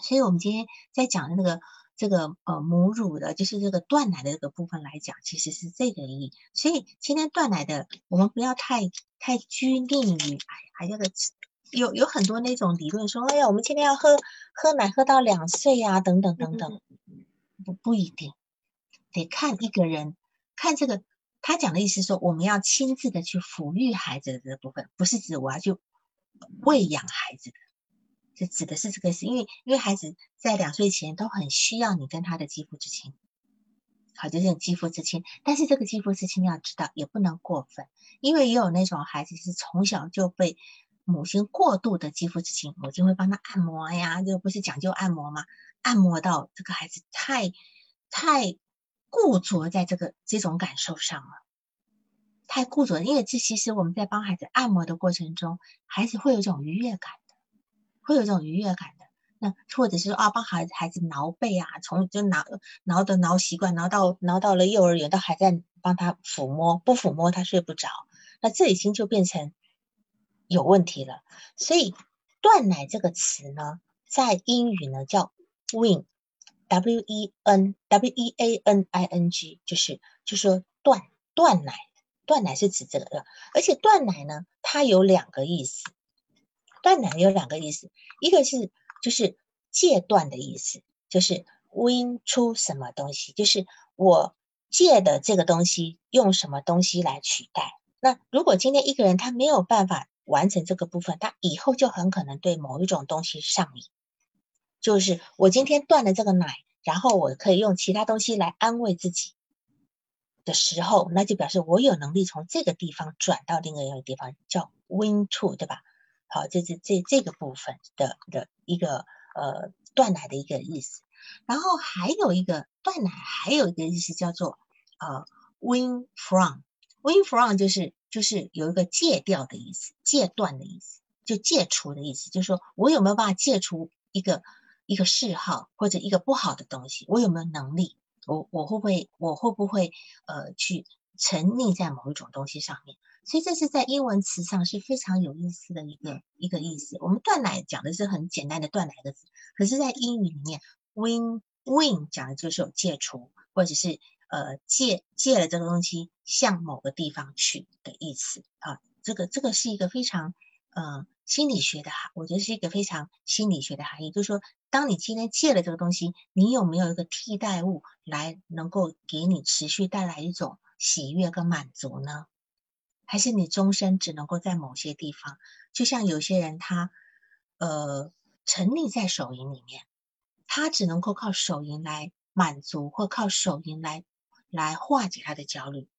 所以，我们今天在讲的那个这个呃母乳的，就是这个断奶的这个部分来讲，其实是这个意义。所以今天断奶的，我们不要太太拘泥于哎，还有个有有很多那种理论说，哎呀，我们今天要喝喝奶喝到两岁呀，等等等等，不不一定，得看一个人，看这个他讲的意思说，我们要亲自的去抚育孩子的这部分，不是指我要去喂养孩子的。这指的是这个是因为因为孩子在两岁前都很需要你跟他的肌肤之亲，好，就是肌肤之亲。但是这个肌肤之亲要知道也不能过分，因为也有那种孩子是从小就被母亲过度的肌肤之亲，母亲会帮他按摩呀，这不是讲究按摩吗？按摩到这个孩子太太固着在这个这种感受上了，太固着，因为这其实我们在帮孩子按摩的过程中，孩子会有一种愉悦感的。会有这种愉悦感的，那或者是啊，帮孩子孩子挠背啊，从就挠挠的挠习惯，挠到挠到了幼儿园，都还在帮他抚摸，不抚摸他睡不着，那这已经就变成有问题了。所以断奶这个词呢，在英语呢叫 win W E N W E a n i n g，就是就说断断奶，断奶是指这个，而且断奶呢，它有两个意思。断奶有两个意思，一个是就是戒断的意思，就是 win 出什么东西，就是我戒的这个东西用什么东西来取代。那如果今天一个人他没有办法完成这个部分，他以后就很可能对某一种东西上瘾。就是我今天断了这个奶，然后我可以用其他东西来安慰自己的时候，那就表示我有能力从这个地方转到另外一个地方，叫 win to，对吧？好，这是这这个部分的的一个呃断奶的一个意思，然后还有一个断奶还有一个意思叫做呃 win from，win from 就是就是有一个戒掉的意思，戒断的意思，就戒除的意思，就是说我有没有办法戒除一个一个嗜好或者一个不好的东西，我有没有能力，我我会不会我会不会呃去沉溺在某一种东西上面？所以这是在英文词上是非常有意思的一个一个意思。我们断奶讲的是很简单的断奶的字，可是，在英语里面，win win 讲的就是有戒除，或者是呃戒戒了这个东西向某个地方去的意思啊。这个这个是一个非常呃心理学的含，我觉得是一个非常心理学的含义，就是说，当你今天借了这个东西，你有没有一个替代物来能够给你持续带来一种喜悦跟满足呢？还是你终身只能够在某些地方，就像有些人他，呃，沉溺在手淫里面，他只能够靠手淫来满足，或靠手淫来来化解他的焦虑，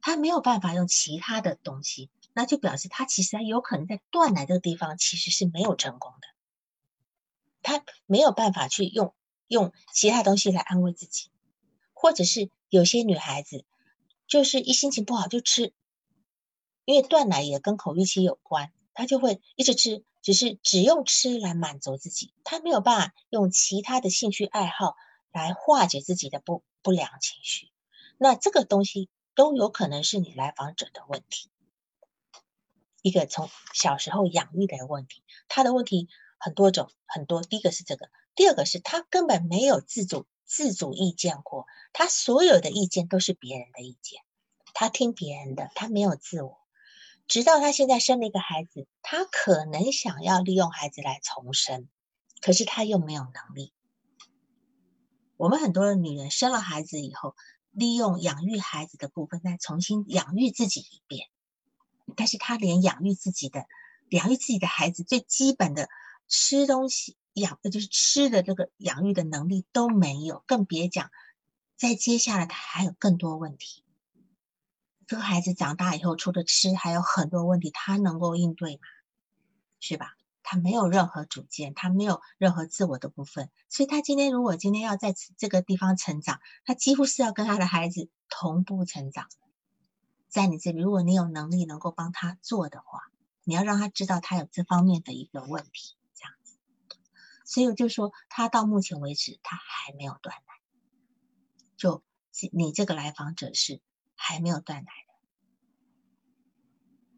他没有办法用其他的东西，那就表示他其实有可能在断奶这个地方其实是没有成功的，他没有办法去用用其他东西来安慰自己，或者是有些女孩子就是一心情不好就吃。因为断奶也跟口欲期有关，他就会一直吃，只是只用吃来满足自己，他没有办法用其他的兴趣爱好来化解自己的不不良情绪。那这个东西都有可能是你来访者的问题，一个从小时候养育的问题。他的问题很多种，很多。第一个是这个，第二个是他根本没有自主自主意见过，他所有的意见都是别人的意见，他听别人的，他没有自我。直到他现在生了一个孩子，他可能想要利用孩子来重生，可是他又没有能力。我们很多的女人生了孩子以后，利用养育孩子的部分再重新养育自己一遍，但是他连养育自己的、养育自己的孩子最基本的吃东西养，就是吃的这个养育的能力都没有，更别讲在接下来他还有更多问题。这个孩子长大以后，除了吃，还有很多问题，他能够应对吗？是吧？他没有任何主见，他没有任何自我的部分，所以他今天如果今天要在这个地方成长，他几乎是要跟他的孩子同步成长。在你这里，如果你有能力能够帮他做的话，你要让他知道他有这方面的一个问题，这样子。所以我就说，他到目前为止他还没有断奶，就你这个来访者是。还没有断奶的，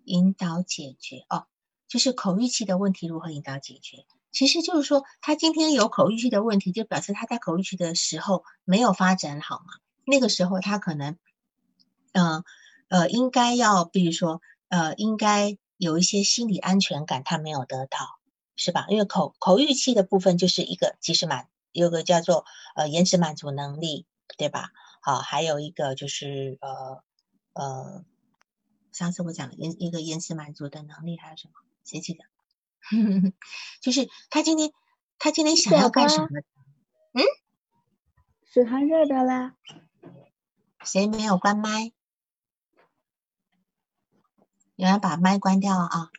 引导解决哦，就是口欲期的问题如何引导解决？其实就是说，他今天有口欲期的问题，就表示他在口欲期的时候没有发展好嘛。那个时候他可能，嗯，应该要，比如说，呃，应该有一些心理安全感，他没有得到，是吧？因为口口欲期的部分就是一个及时满，有个叫做呃延迟满足能力，对吧？好，还有一个就是呃呃，上次我讲的延一个延迟满足的能力还有什么？谁记得？(laughs) 就是他今天他今天想要干什么？嗯，水还热的啦。谁没有关麦？有人把麦关掉啊！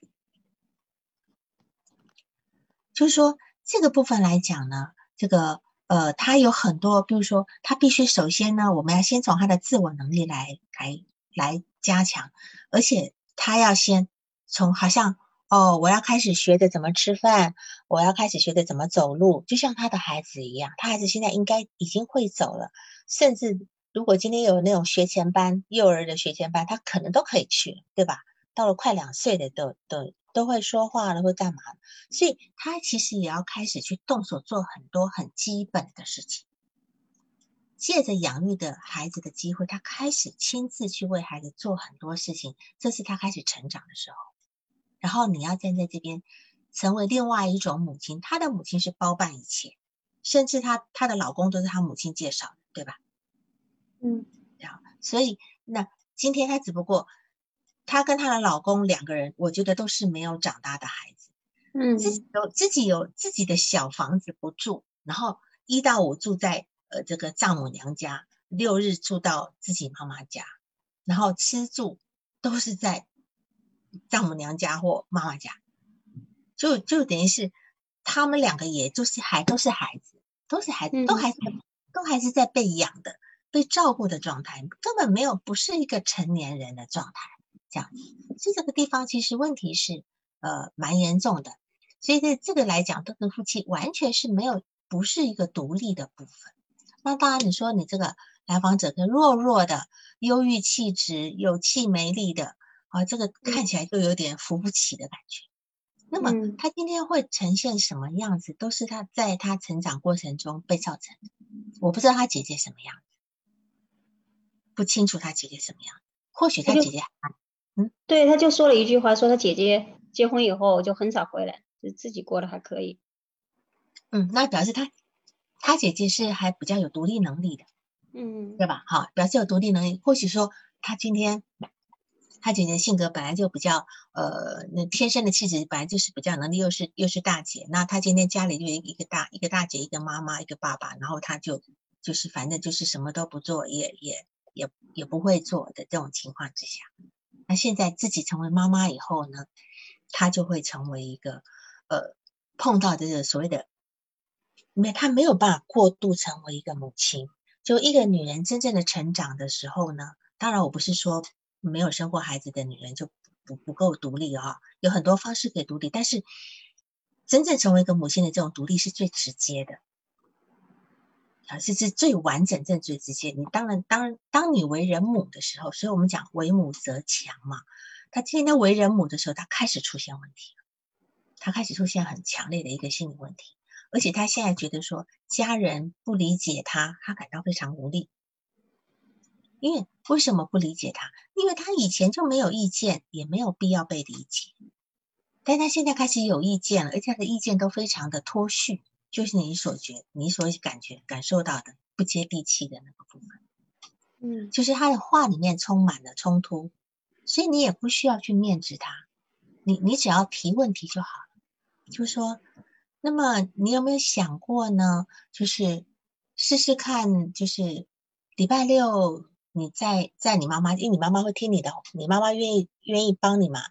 就是说，这个部分来讲呢，这个呃，他有很多，比如说，他必须首先呢，我们要先从他的自我能力来来来加强，而且他要先从好像哦，我要开始学着怎么吃饭，我要开始学着怎么走路，就像他的孩子一样，他孩子现在应该已经会走了，甚至。如果今天有那种学前班、幼儿的学前班，他可能都可以去，对吧？到了快两岁的都都都会说话了，会干嘛？所以他其实也要开始去动手做很多很基本的事情。借着养育的孩子的机会，他开始亲自去为孩子做很多事情，这是他开始成长的时候。然后你要站在这边，成为另外一种母亲。他的母亲是包办一切，甚至他他的老公都是他母亲介绍的，对吧？嗯，样，所以那今天她只不过，她跟她的老公两个人，我觉得都是没有长大的孩子，嗯，自己有自己有自己的小房子不住，然后一到五住在呃这个丈母娘家，六日住到自己妈妈家，然后吃住都是在丈母娘家或妈妈家，就就等于是他们两个也就是还都是孩子，都是孩子，都还是都还是在被养的。被照顾的状态根本没有，不是一个成年人的状态，这样，所以这个地方其实问题是呃蛮严重的，所以在这个来讲，这个夫妻完全是没有不是一个独立的部分。那当然，你说你这个来访者跟弱弱的、忧郁气质、有气没力的啊，这个看起来就有点扶不起的感觉。那么他今天会呈现什么样子，都是他在他成长过程中被造成的。我不知道他姐姐什么样子。不清楚他姐姐什么样，或许他姐姐，嗯，对，他就说了一句话，说他姐姐结婚以后就很少回来，就自己过得还可以。嗯，那表示他他姐姐是还比较有独立能力的，嗯，对吧？好，表示有独立能力，或许说他今天他姐姐性格本来就比较呃，那天生的气质本来就是比较能力，又是又是大姐，那他今天家里就一个大一个大姐，一个妈妈，一个爸爸，然后他就就是反正就是什么都不做，也也。也也不会做的这种情况之下，那现在自己成为妈妈以后呢，她就会成为一个呃碰到这个所谓的没她没有办法过度成为一个母亲。就一个女人真正的成长的时候呢，当然我不是说没有生过孩子的女人就不不够独立啊，有很多方式可以独立，但是真正成为一个母亲的这种独立是最直接的。啊，这是最完整、正最直接。你当然，当当你为人母的时候，所以我们讲为母则强嘛。他今天他为人母的时候，他开始出现问题了，他开始出现很强烈的一个心理问题，而且他现在觉得说家人不理解他，他感到非常无力。因为为什么不理解他？因为他以前就没有意见，也没有必要被理解，但他现在开始有意见了，而且他的意见都非常的脱序。就是你所觉、你所感觉、感受到的不接地气的那个部分，嗯，就是他的话里面充满了冲突，所以你也不需要去面质他，你你只要提问题就好了。就说，那么你有没有想过呢？就是试试看，就是礼拜六你在在你妈妈，因为你妈妈会听你的，你妈妈愿意愿意帮你嘛？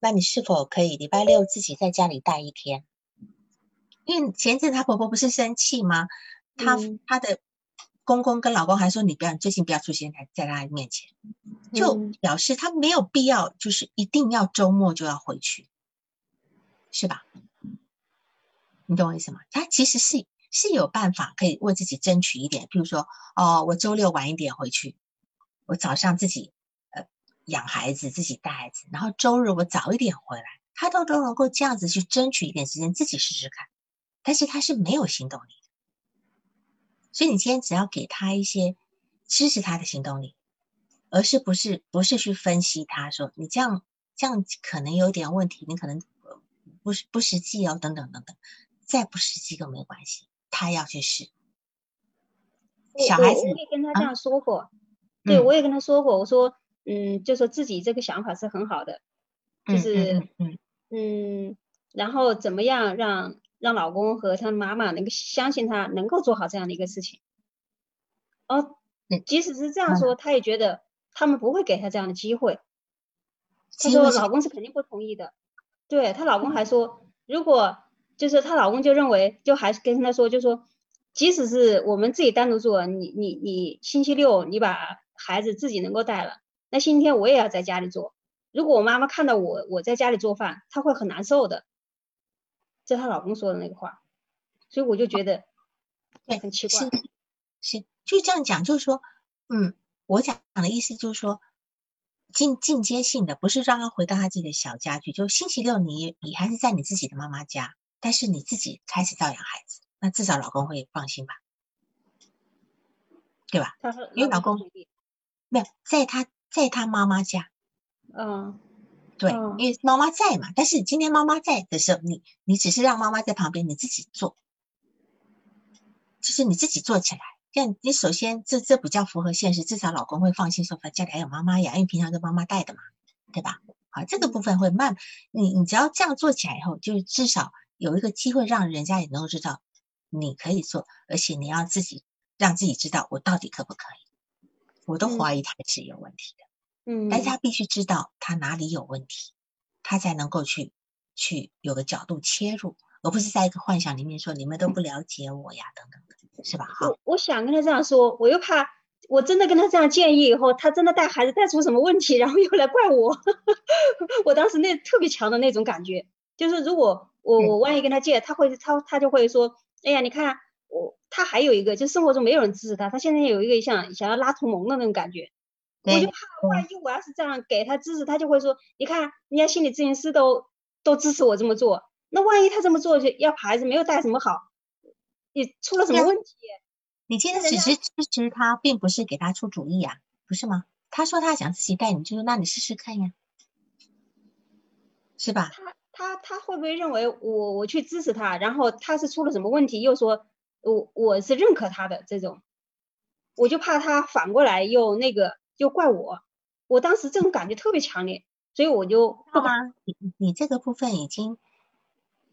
那你是否可以礼拜六自己在家里待一天？因为前阵她婆婆不是生气吗？她她的公公跟老公还说你不要最近不要出现在在她面前，就表示她没有必要，就是一定要周末就要回去，是吧？你懂我意思吗？她其实是是有办法可以为自己争取一点，比如说哦，我周六晚一点回去，我早上自己呃养孩子，自己带孩子，然后周日我早一点回来，她都都能够这样子去争取一点时间，自己试试看。但是他是没有行动力的。所以你今天只要给他一些支持他的行动力，而是不是不是去分析他说你这样这样可能有点问题，你可能不是不实际哦，等等等等，再不实际都没关系，他要去试。小孩子，我也跟他这样说过，对我也跟他说过，我说，嗯，就说自己这个想法是很好的，就是，嗯嗯，然后怎么样让让老公和他妈妈能够相信他能够做好这样的一个事情，哦，即使是这样说，他也觉得他们不会给他这样的机会，他说老公是肯定不同意的，对她老公还说，如果就是她老公就认为，就还是跟她说，就说。即使是我们自己单独做，你你你星期六你把孩子自己能够带了，那星期天我也要在家里做。如果我妈妈看到我我在家里做饭，她会很难受的。这她老公说的那个话，所以我就觉得，对，很奇怪。是是，就这样讲，就是说，嗯，我讲的意思就是说，进进阶性的，不是让他回到他自己的小家去，就星期六你你还是在你自己的妈妈家，但是你自己开始照养孩子。那至少老公会放心吧，对吧？因为老公没有在他在他妈妈家，嗯，对，因为妈妈在嘛。但是今天妈妈在的时候，你你只是让妈妈在旁边，你自己做，就是你自己做起来。这样你首先这这比较符合现实，至少老公会放心说，家里还有妈妈呀，因为平常是妈妈带的嘛，对吧？好，这个部分会慢，你你只要这样做起来以后，就至少有一个机会让人家也能够知道。你可以做，而且你要自己让自己知道我到底可不可以。我都怀疑他是有问题的，嗯，但是他必须知道他哪里有问题，他才能够去去有个角度切入，而不是在一个幻想里面说你们都不了解我呀，等等的，是吧？好，我想跟他这样说，我又怕我真的跟他这样建议以后，他真的带孩子带出什么问题，然后又来怪我。(laughs) 我当时那特别强的那种感觉，就是如果我我万一跟他借，他会他他就会说。哎呀，你看我，他还有一个，就生活中没有人支持他，他现在有一个想想要拉同盟的那种感觉，我就怕万一我要是这样给他支持，他就会说，你看人家心理咨询师都都支持我这么做，那万一他这么做就要孩子没有带什么好，你出了什么问题？你今天只是支持他，并不是给他出主意呀，不是吗？他说他想自己带，你就说那你试试看呀，是吧？他他他会不会认为我我去支持他，然后他是出了什么问题，又说我我是认可他的这种，我就怕他反过来又那个又怪我，我当时这种感觉特别强烈，所以我就不敢。你你这个部分已经，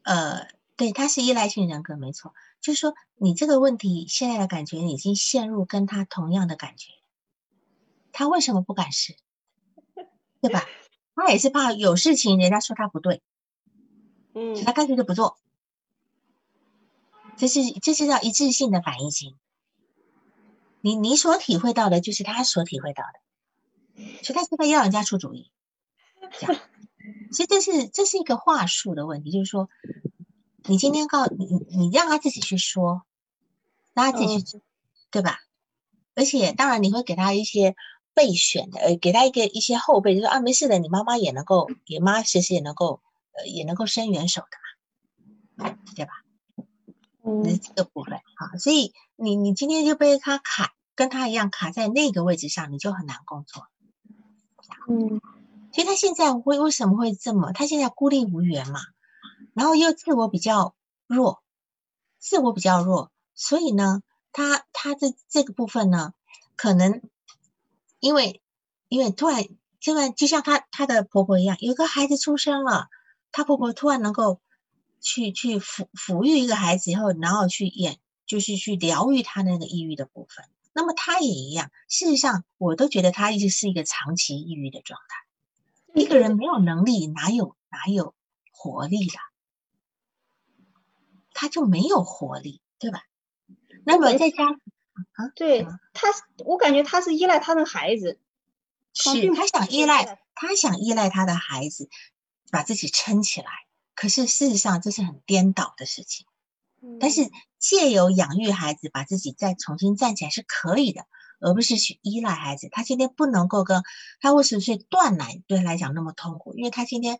呃，对，他是依赖性人格，没错，就是说你这个问题现在的感觉已经陷入跟他同样的感觉，他为什么不敢试？对吧？他也是怕有事情人家说他不对。(laughs) 嗯，他干脆就不做，这是这是叫一致性的反应型。你你所体会到的，就是他所体会到的，所以他现在要人家出主意，这样。其实这是这是一个话术的问题，就是说，你今天告你你让他自己去说，让他自己去，对吧？而且当然你会给他一些备选的，呃，给他一个一些后备，就说啊，没事的，你妈妈也能够，你妈其实也能够。呃，也能够伸援手的嘛，对吧？嗯，这个部分啊，所以你你今天就被他卡，跟他一样卡在那个位置上，你就很难工作。嗯，所以他现在为为什么会这么？他现在孤立无援嘛，然后又自我比较弱，自我比较弱，所以呢，他他的这个部分呢，可能因为因为突然突然就像他他的婆婆一样，有个孩子出生了。她婆婆突然能够去去抚抚育一个孩子以后，然后去演，就是去疗愈他那个抑郁的部分。那么他也一样。事实上，我都觉得他一直是一个长期抑郁的状态。一个人没有能力，哪有哪有活力的？他就没有活力，对吧？那么在家啊，对他，我感觉他是依赖他的孩子，是他想依赖，他想依赖他的孩子。把自己撑起来，可是事实上这是很颠倒的事情。但是借由养育孩子，把自己再重新站起来是可以的，而不是去依赖孩子。他今天不能够跟他为什么是断奶对他来讲那么痛苦？因为他今天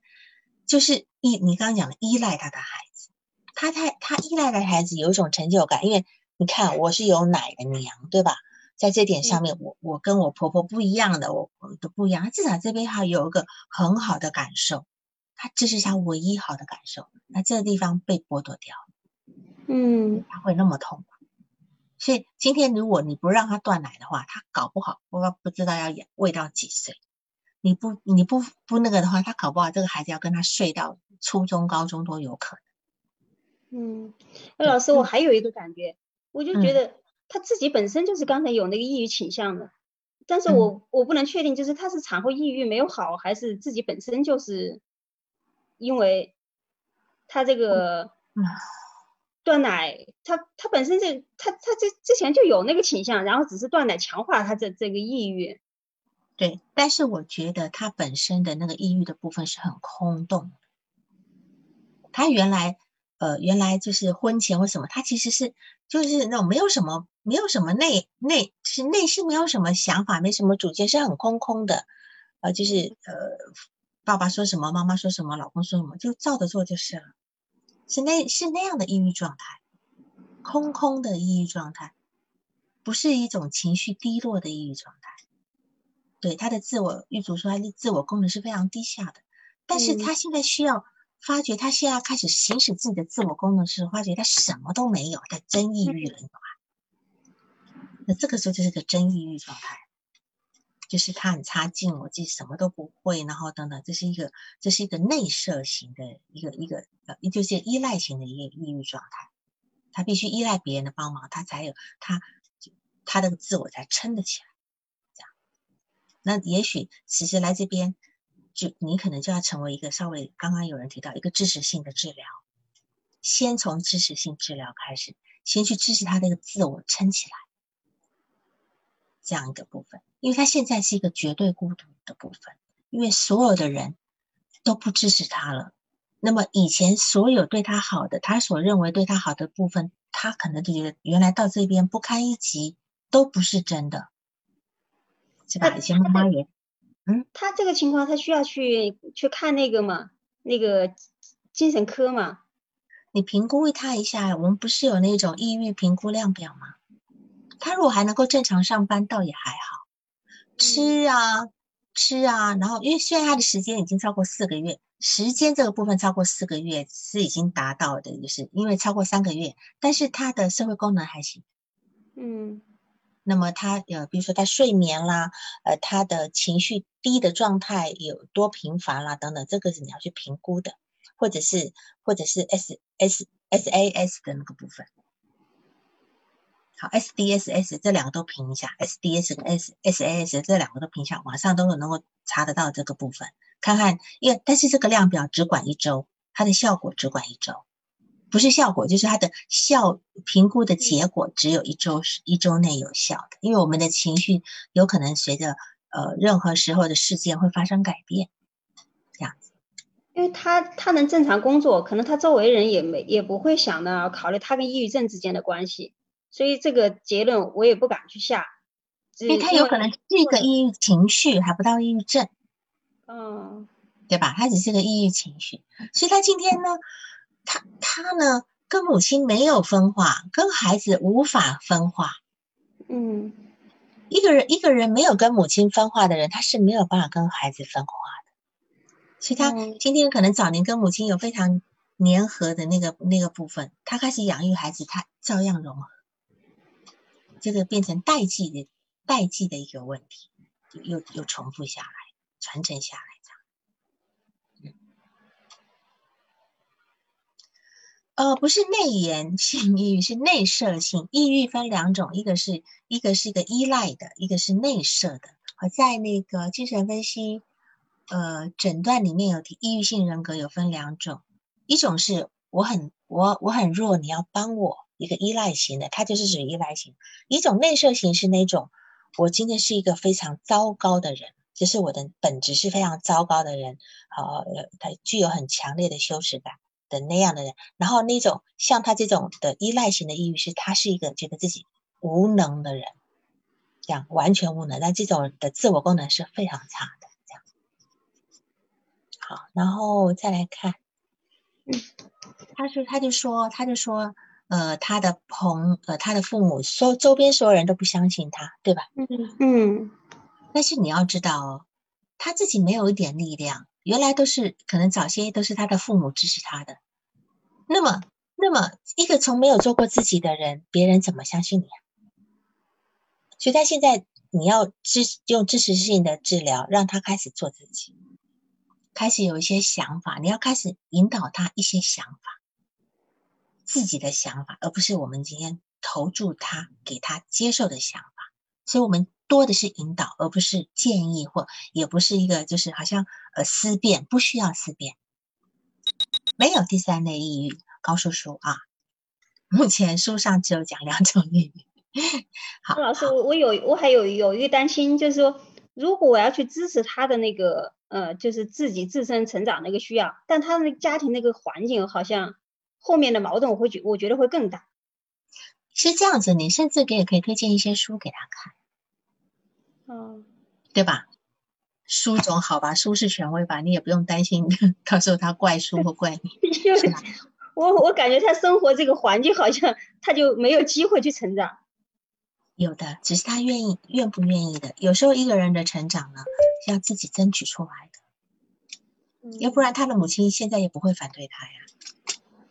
就是依你刚刚讲的依赖他的孩子，他太他依赖的孩子有一种成就感，因为你看我是有奶的娘，对吧？在这点上面，我我跟我婆婆不一样的，我我都不一样。至少这边还有一个很好的感受，他这是他唯一好的感受。那这个地方被剥夺掉，嗯，他会那么痛苦。所以今天如果你不让他断奶的话，他搞不好我不知道要喂到几岁。你不你不不那个的话，他搞不好这个孩子要跟他睡到初中、高中都有可能。嗯，那老师，我还有一个感觉，我就觉得。他自己本身就是刚才有那个抑郁倾向的，但是我我不能确定，就是他是产后抑郁没有好，还是自己本身就是因为他这个断奶，他他本身这他他这之前就有那个倾向，然后只是断奶强化他这这个抑郁。对，但是我觉得他本身的那个抑郁的部分是很空洞，他原来呃原来就是婚前或什么，他其实是就是那种没有什么。没有什么内内是内心没有什么想法，没什么主见，是很空空的，呃，就是呃，爸爸说什么，妈妈说什么，老公说什么，就照着做就是了，是那是那样的抑郁状态，空空的抑郁状态，不是一种情绪低落的抑郁状态。对他的自我狱主说，他的自我功能是非常低下的，但是他现在需要发觉，他现在开始行使自己的自我功能时，发觉他什么都没有，他真抑郁了，你懂吗？那这个时候就是个真抑郁状态，就是他很差劲，我自己什么都不会，然后等等，这是一个这是一个内射型的一个一个呃，就是依赖型的一个抑郁状态，他必须依赖别人的帮忙，他才有他他的自我才撑得起来，这样。那也许其实来这边，就你可能就要成为一个稍微刚刚有人提到一个支持性的治疗，先从支持性治疗开始，先去支持他那个自我撑起来。这样一个部分，因为他现在是一个绝对孤独的部分，因为所有的人都不支持他了。那么以前所有对他好的，他所认为对他好的部分，他可能就觉得原来到这边不堪一击，都不是真的，是吧？以前妈妈也，嗯，他这个情况，他需要去去看那个嘛，那个精神科嘛？你评估他一下，我们不是有那种抑郁评估量表吗？他如果还能够正常上班，倒也还好。吃啊，吃啊，然后因为虽然他的时间已经超过四个月，时间这个部分超过四个月是已经达到的，就是因为超过三个月，但是他的社会功能还行。嗯，那么他呃，比如说他睡眠啦，呃，他的情绪低的状态有多频繁啦，等等，这个是你要去评估的，或者是或者是 S S S A S 的那个部分。好，S D S S 这两个都评一下，S D S 跟 S S A S 这两个都评一下，网上都有能够查得到这个部分，看看，因为但是这个量表只管一周，它的效果只管一周，不是效果，就是它的效评估的结果只有一周是一周内有效的，因为我们的情绪有可能随着呃任何时候的事件会发生改变，这样子，因为他他能正常工作，可能他周围人也没也不会想到考虑他跟抑郁症之间的关系。所以这个结论我也不敢去下，因为他有可能是一个抑郁情绪，还不到抑郁症，嗯，对吧？他只是个抑郁情绪，所以他今天呢，他他呢跟母亲没有分化，跟孩子无法分化，嗯，一个人一个人没有跟母亲分化的人，他是没有办法跟孩子分化的，所以他今天可能早年跟母亲有非常粘合的那个那个部分，他开始养育孩子，他照样融合。这个变成代际的代际的一个问题，又又重复下来，传承下来这样。呃，不是内延性抑郁，是内射性抑郁。分两种，一个是一个是一个依赖的，一个是内射的。我在那个精神分析呃诊断里面有提，抑郁性人格有分两种，一种是我很我我很弱，你要帮我。一个依赖型的，它就是属于依赖型；一种内射型是那种，我今天是一个非常糟糕的人，就是我的本质是非常糟糕的人，好，他具有很强烈的羞耻感的那样的人。然后那种像他这种的依赖型的抑郁，是他是一个觉得自己无能的人，这样完全无能，那这种的自我功能是非常差的。这样，好，然后再来看。嗯，他说他就说他就说，呃，他的朋呃他的父母周周边所有人都不相信他，对吧？嗯嗯但是你要知道哦，他自己没有一点力量，原来都是可能早些都是他的父母支持他的。那么，那么一个从没有做过自己的人，别人怎么相信你啊？所以他现在你要支用支持性的治疗，让他开始做自己，开始有一些想法，你要开始引导他一些想法，自己的想法，而不是我们今天投注他给他接受的想法。所以，我们多的是引导，而不是建议，或也不是一个就是好像呃思辨，不需要思辨。没有第三类抑郁，高叔叔啊，目前书上只有讲两种抑郁。好，老师，我我有我还有有一个担心，就是说，如果我要去支持他的那个呃，就是自己自身成长的一个需要，但他的那个家庭那个环境好像后面的矛盾，我会觉我觉得会更大。是这样子，你甚至给也可以推荐一些书给他看，嗯，对吧？书总好吧，书是权威吧，你也不用担心 (laughs) 到时候他怪书或怪你。(laughs) 我我感觉他生活这个环境好像他就没有机会去成长。有的，只是他愿意愿不愿意的。有时候一个人的成长呢，是要自己争取出来的，要不然他的母亲现在也不会反对他呀。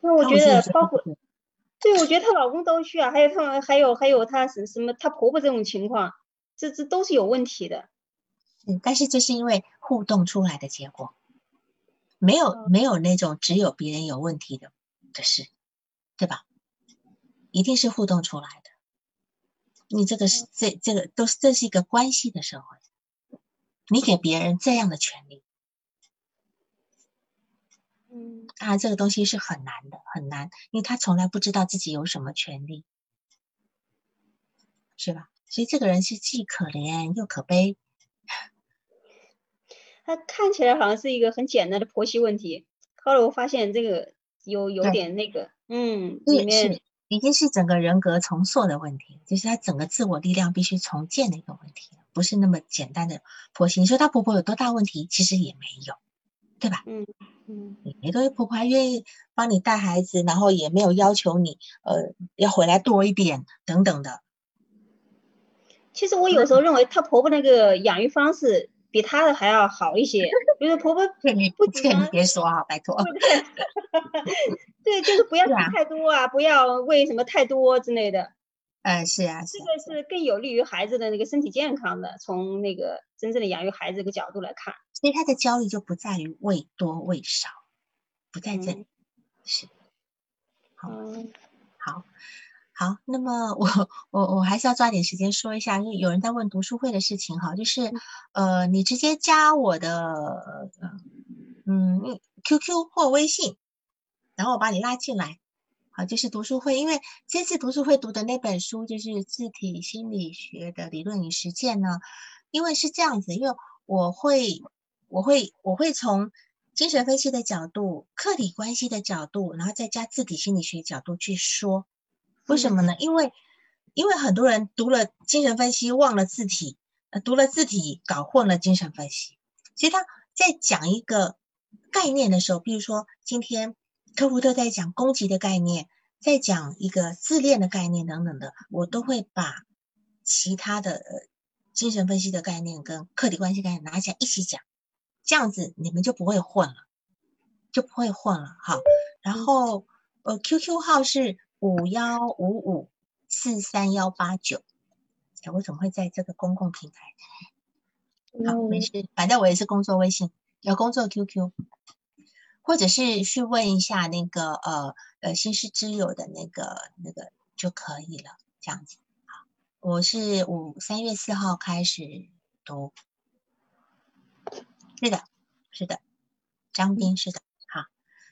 那我觉得包括，对，我觉得她老公都需要，还有他们，还有还有她什什么，她婆婆这种情况，这这都是有问题的。嗯，但是这是因为互动出来的结果，没有没有那种只有别人有问题的的事，对吧？一定是互动出来的。你这个是这这个都是这是一个关系的社会，你给别人这样的权利，嗯当然这个东西是很难的，很难，因为他从来不知道自己有什么权利，是吧？所以这个人是既可怜又可悲。(laughs) 他看起来好像是一个很简单的婆媳问题，后来我发现这个有有点那个，嗯，是里面，已经是整个人格重塑的问题，就是他整个自我力量必须重建的一个问题，不是那么简单的婆媳。你说她婆婆有多大问题？其实也没有，对吧？嗯嗯也没多，婆婆还愿意帮你带孩子，然后也没有要求你呃要回来多一点等等的。其实我有时候认为她婆婆那个养育方式比她的还要好一些，因为婆婆 (laughs) 这你不这你别说啊，拜托。对 (laughs) 对，就是不要吃太多啊，不要喂什么太多之类的，嗯，是啊，是这啊个是更有利于孩子的那个身体健康的。从那个真正的养育孩子这个角度来看，所以他的焦虑就不在于喂多喂少，不在这里。嗯是，好嗯好，好。那么我我我还是要抓紧时间说一下，因为有人在问读书会的事情哈，就是呃，你直接加我的呃嗯 QQ 或微信，然后我把你拉进来。好，就是读书会，因为这次读书会读的那本书就是字体心理学的理论与实践呢，因为是这样子，因为我会我会我会从精神分析的角度、客体关系的角度，然后再加字体心理学角度去说。为什么呢？因为因为很多人读了精神分析忘了字体，呃，读了字体搞混了精神分析。其实他在讲一个概念的时候，比如说今天科福特在讲攻击的概念，在讲一个自恋的概念等等的，我都会把其他的呃精神分析的概念跟客体关系概念拿起来一起讲，这样子你们就不会混了，就不会混了。好，然后呃 QQ 号是五幺五五四三幺八九，哎，我怎么会在这个公共平台？好，没事，反正我也是工作微信，有工作 QQ，或者是去问一下那个呃呃新师之友的那个那个就可以了，这样子。我是五三月四号开始读，是的，是的，张斌是的。好，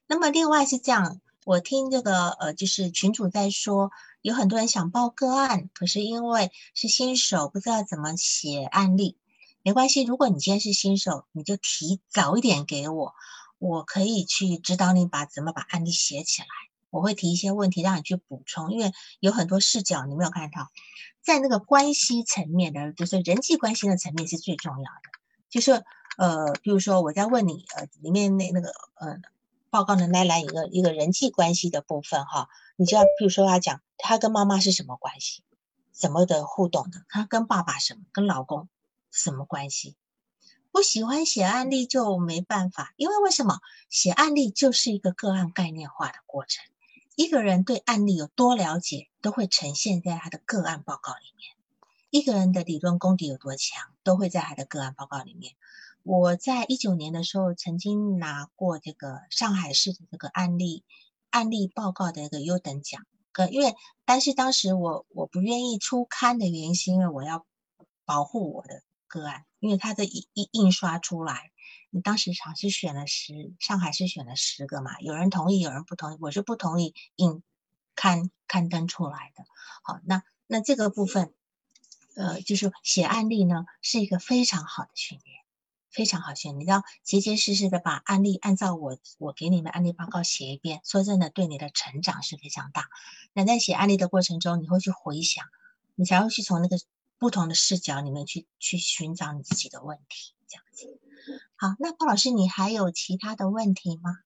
那么另外是这样，我听这个呃就是群主在说，有很多人想报个案，可是因为是新手，不知道怎么写案例。没关系，如果你今天是新手，你就提早一点给我，我可以去指导你把怎么把案例写起来。我会提一些问题让你去补充，因为有很多视角你没有看到，在那个关系层面的，就是人际关系的层面是最重要的。就是呃，比如说我在问你呃里面那那个呃报告的那来一个一个人际关系的部分哈，你就要比如说他讲他跟妈妈是什么关系，怎么的互动的，他跟爸爸什么，跟老公什么关系？不喜欢写案例就没办法，因为为什么写案例就是一个个案概念化的过程。一个人对案例有多了解，都会呈现在他的个案报告里面。一个人的理论功底有多强，都会在他的个案报告里面。我在一九年的时候，曾经拿过这个上海市的这个案例案例报告的一个优等奖。呃，因为但是当时我我不愿意出刊的原因，是因为我要保护我的个案。因为它的印印印刷出来，你当时尝试选了十，上海是选了十个嘛，有人同意，有人不同意，我是不同意印刊刊登出来的。好，那那这个部分，呃，就是写案例呢，是一个非常好的训练，非常好训练。你要结结实实的把案例按照我我给你们案例报告写一遍，说真的，对你的成长是非常大。那在写案例的过程中，你会去回想，你才会去从那个。不同的视角里面去去寻找你自己的问题，这样子。好，那鲍老师，你还有其他的问题吗？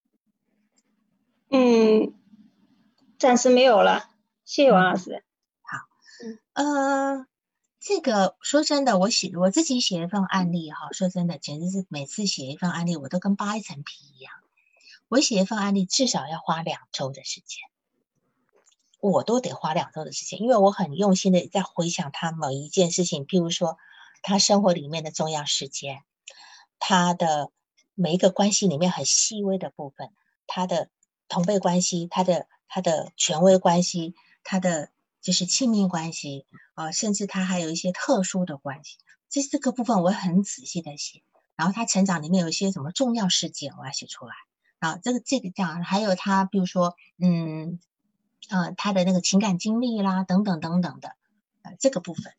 嗯，暂时没有了，谢谢王老师。好，嗯，呃，这个说真的，我写我自己写一份案例哈，说真的，简直是每次写一份案例，我都跟扒一层皮一样。我写一份案例至少要花两周的时间。我都得花两周的时间，因为我很用心的在回想他某一件事情，譬如说他生活里面的重要事件，他的每一个关系里面很细微的部分，他的同辈关系，他的他的权威关系，他的就是亲密关系啊，甚至他还有一些特殊的关系，这四个部分我很仔细的写，然后他成长里面有一些什么重要事件，我要写出来啊，这个这个这样，还有他比如说嗯。呃，他的那个情感经历啦，等等等等的，呃，这个部分，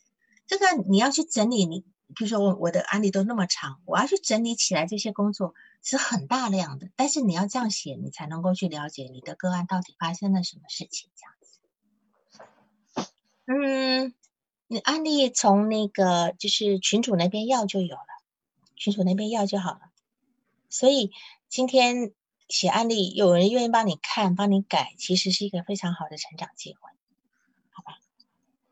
这个你要去整理，你比如说我我的案例都那么长，我要去整理起来这些工作是很大量的，但是你要这样写，你才能够去了解你的个案到底发生了什么事情，这样子。嗯，你案例从那个就是群主那边要就有了，群主那边要就好了，所以今天。写案例，有人愿意帮你看、帮你改，其实是一个非常好的成长机会，好吧？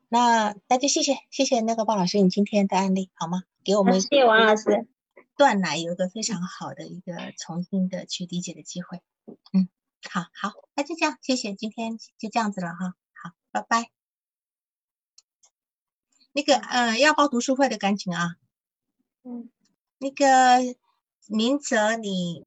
那那就谢谢谢谢那个鲍老师，你今天的案例好吗？给我们谢谢王老师，断奶有一个非常好的一个重新的去理解的机会。嗯，好好，那就这样，谢谢，今天就这样子了哈，好，拜拜。那个，嗯，要报读书会的赶紧啊，嗯，那个明泽你。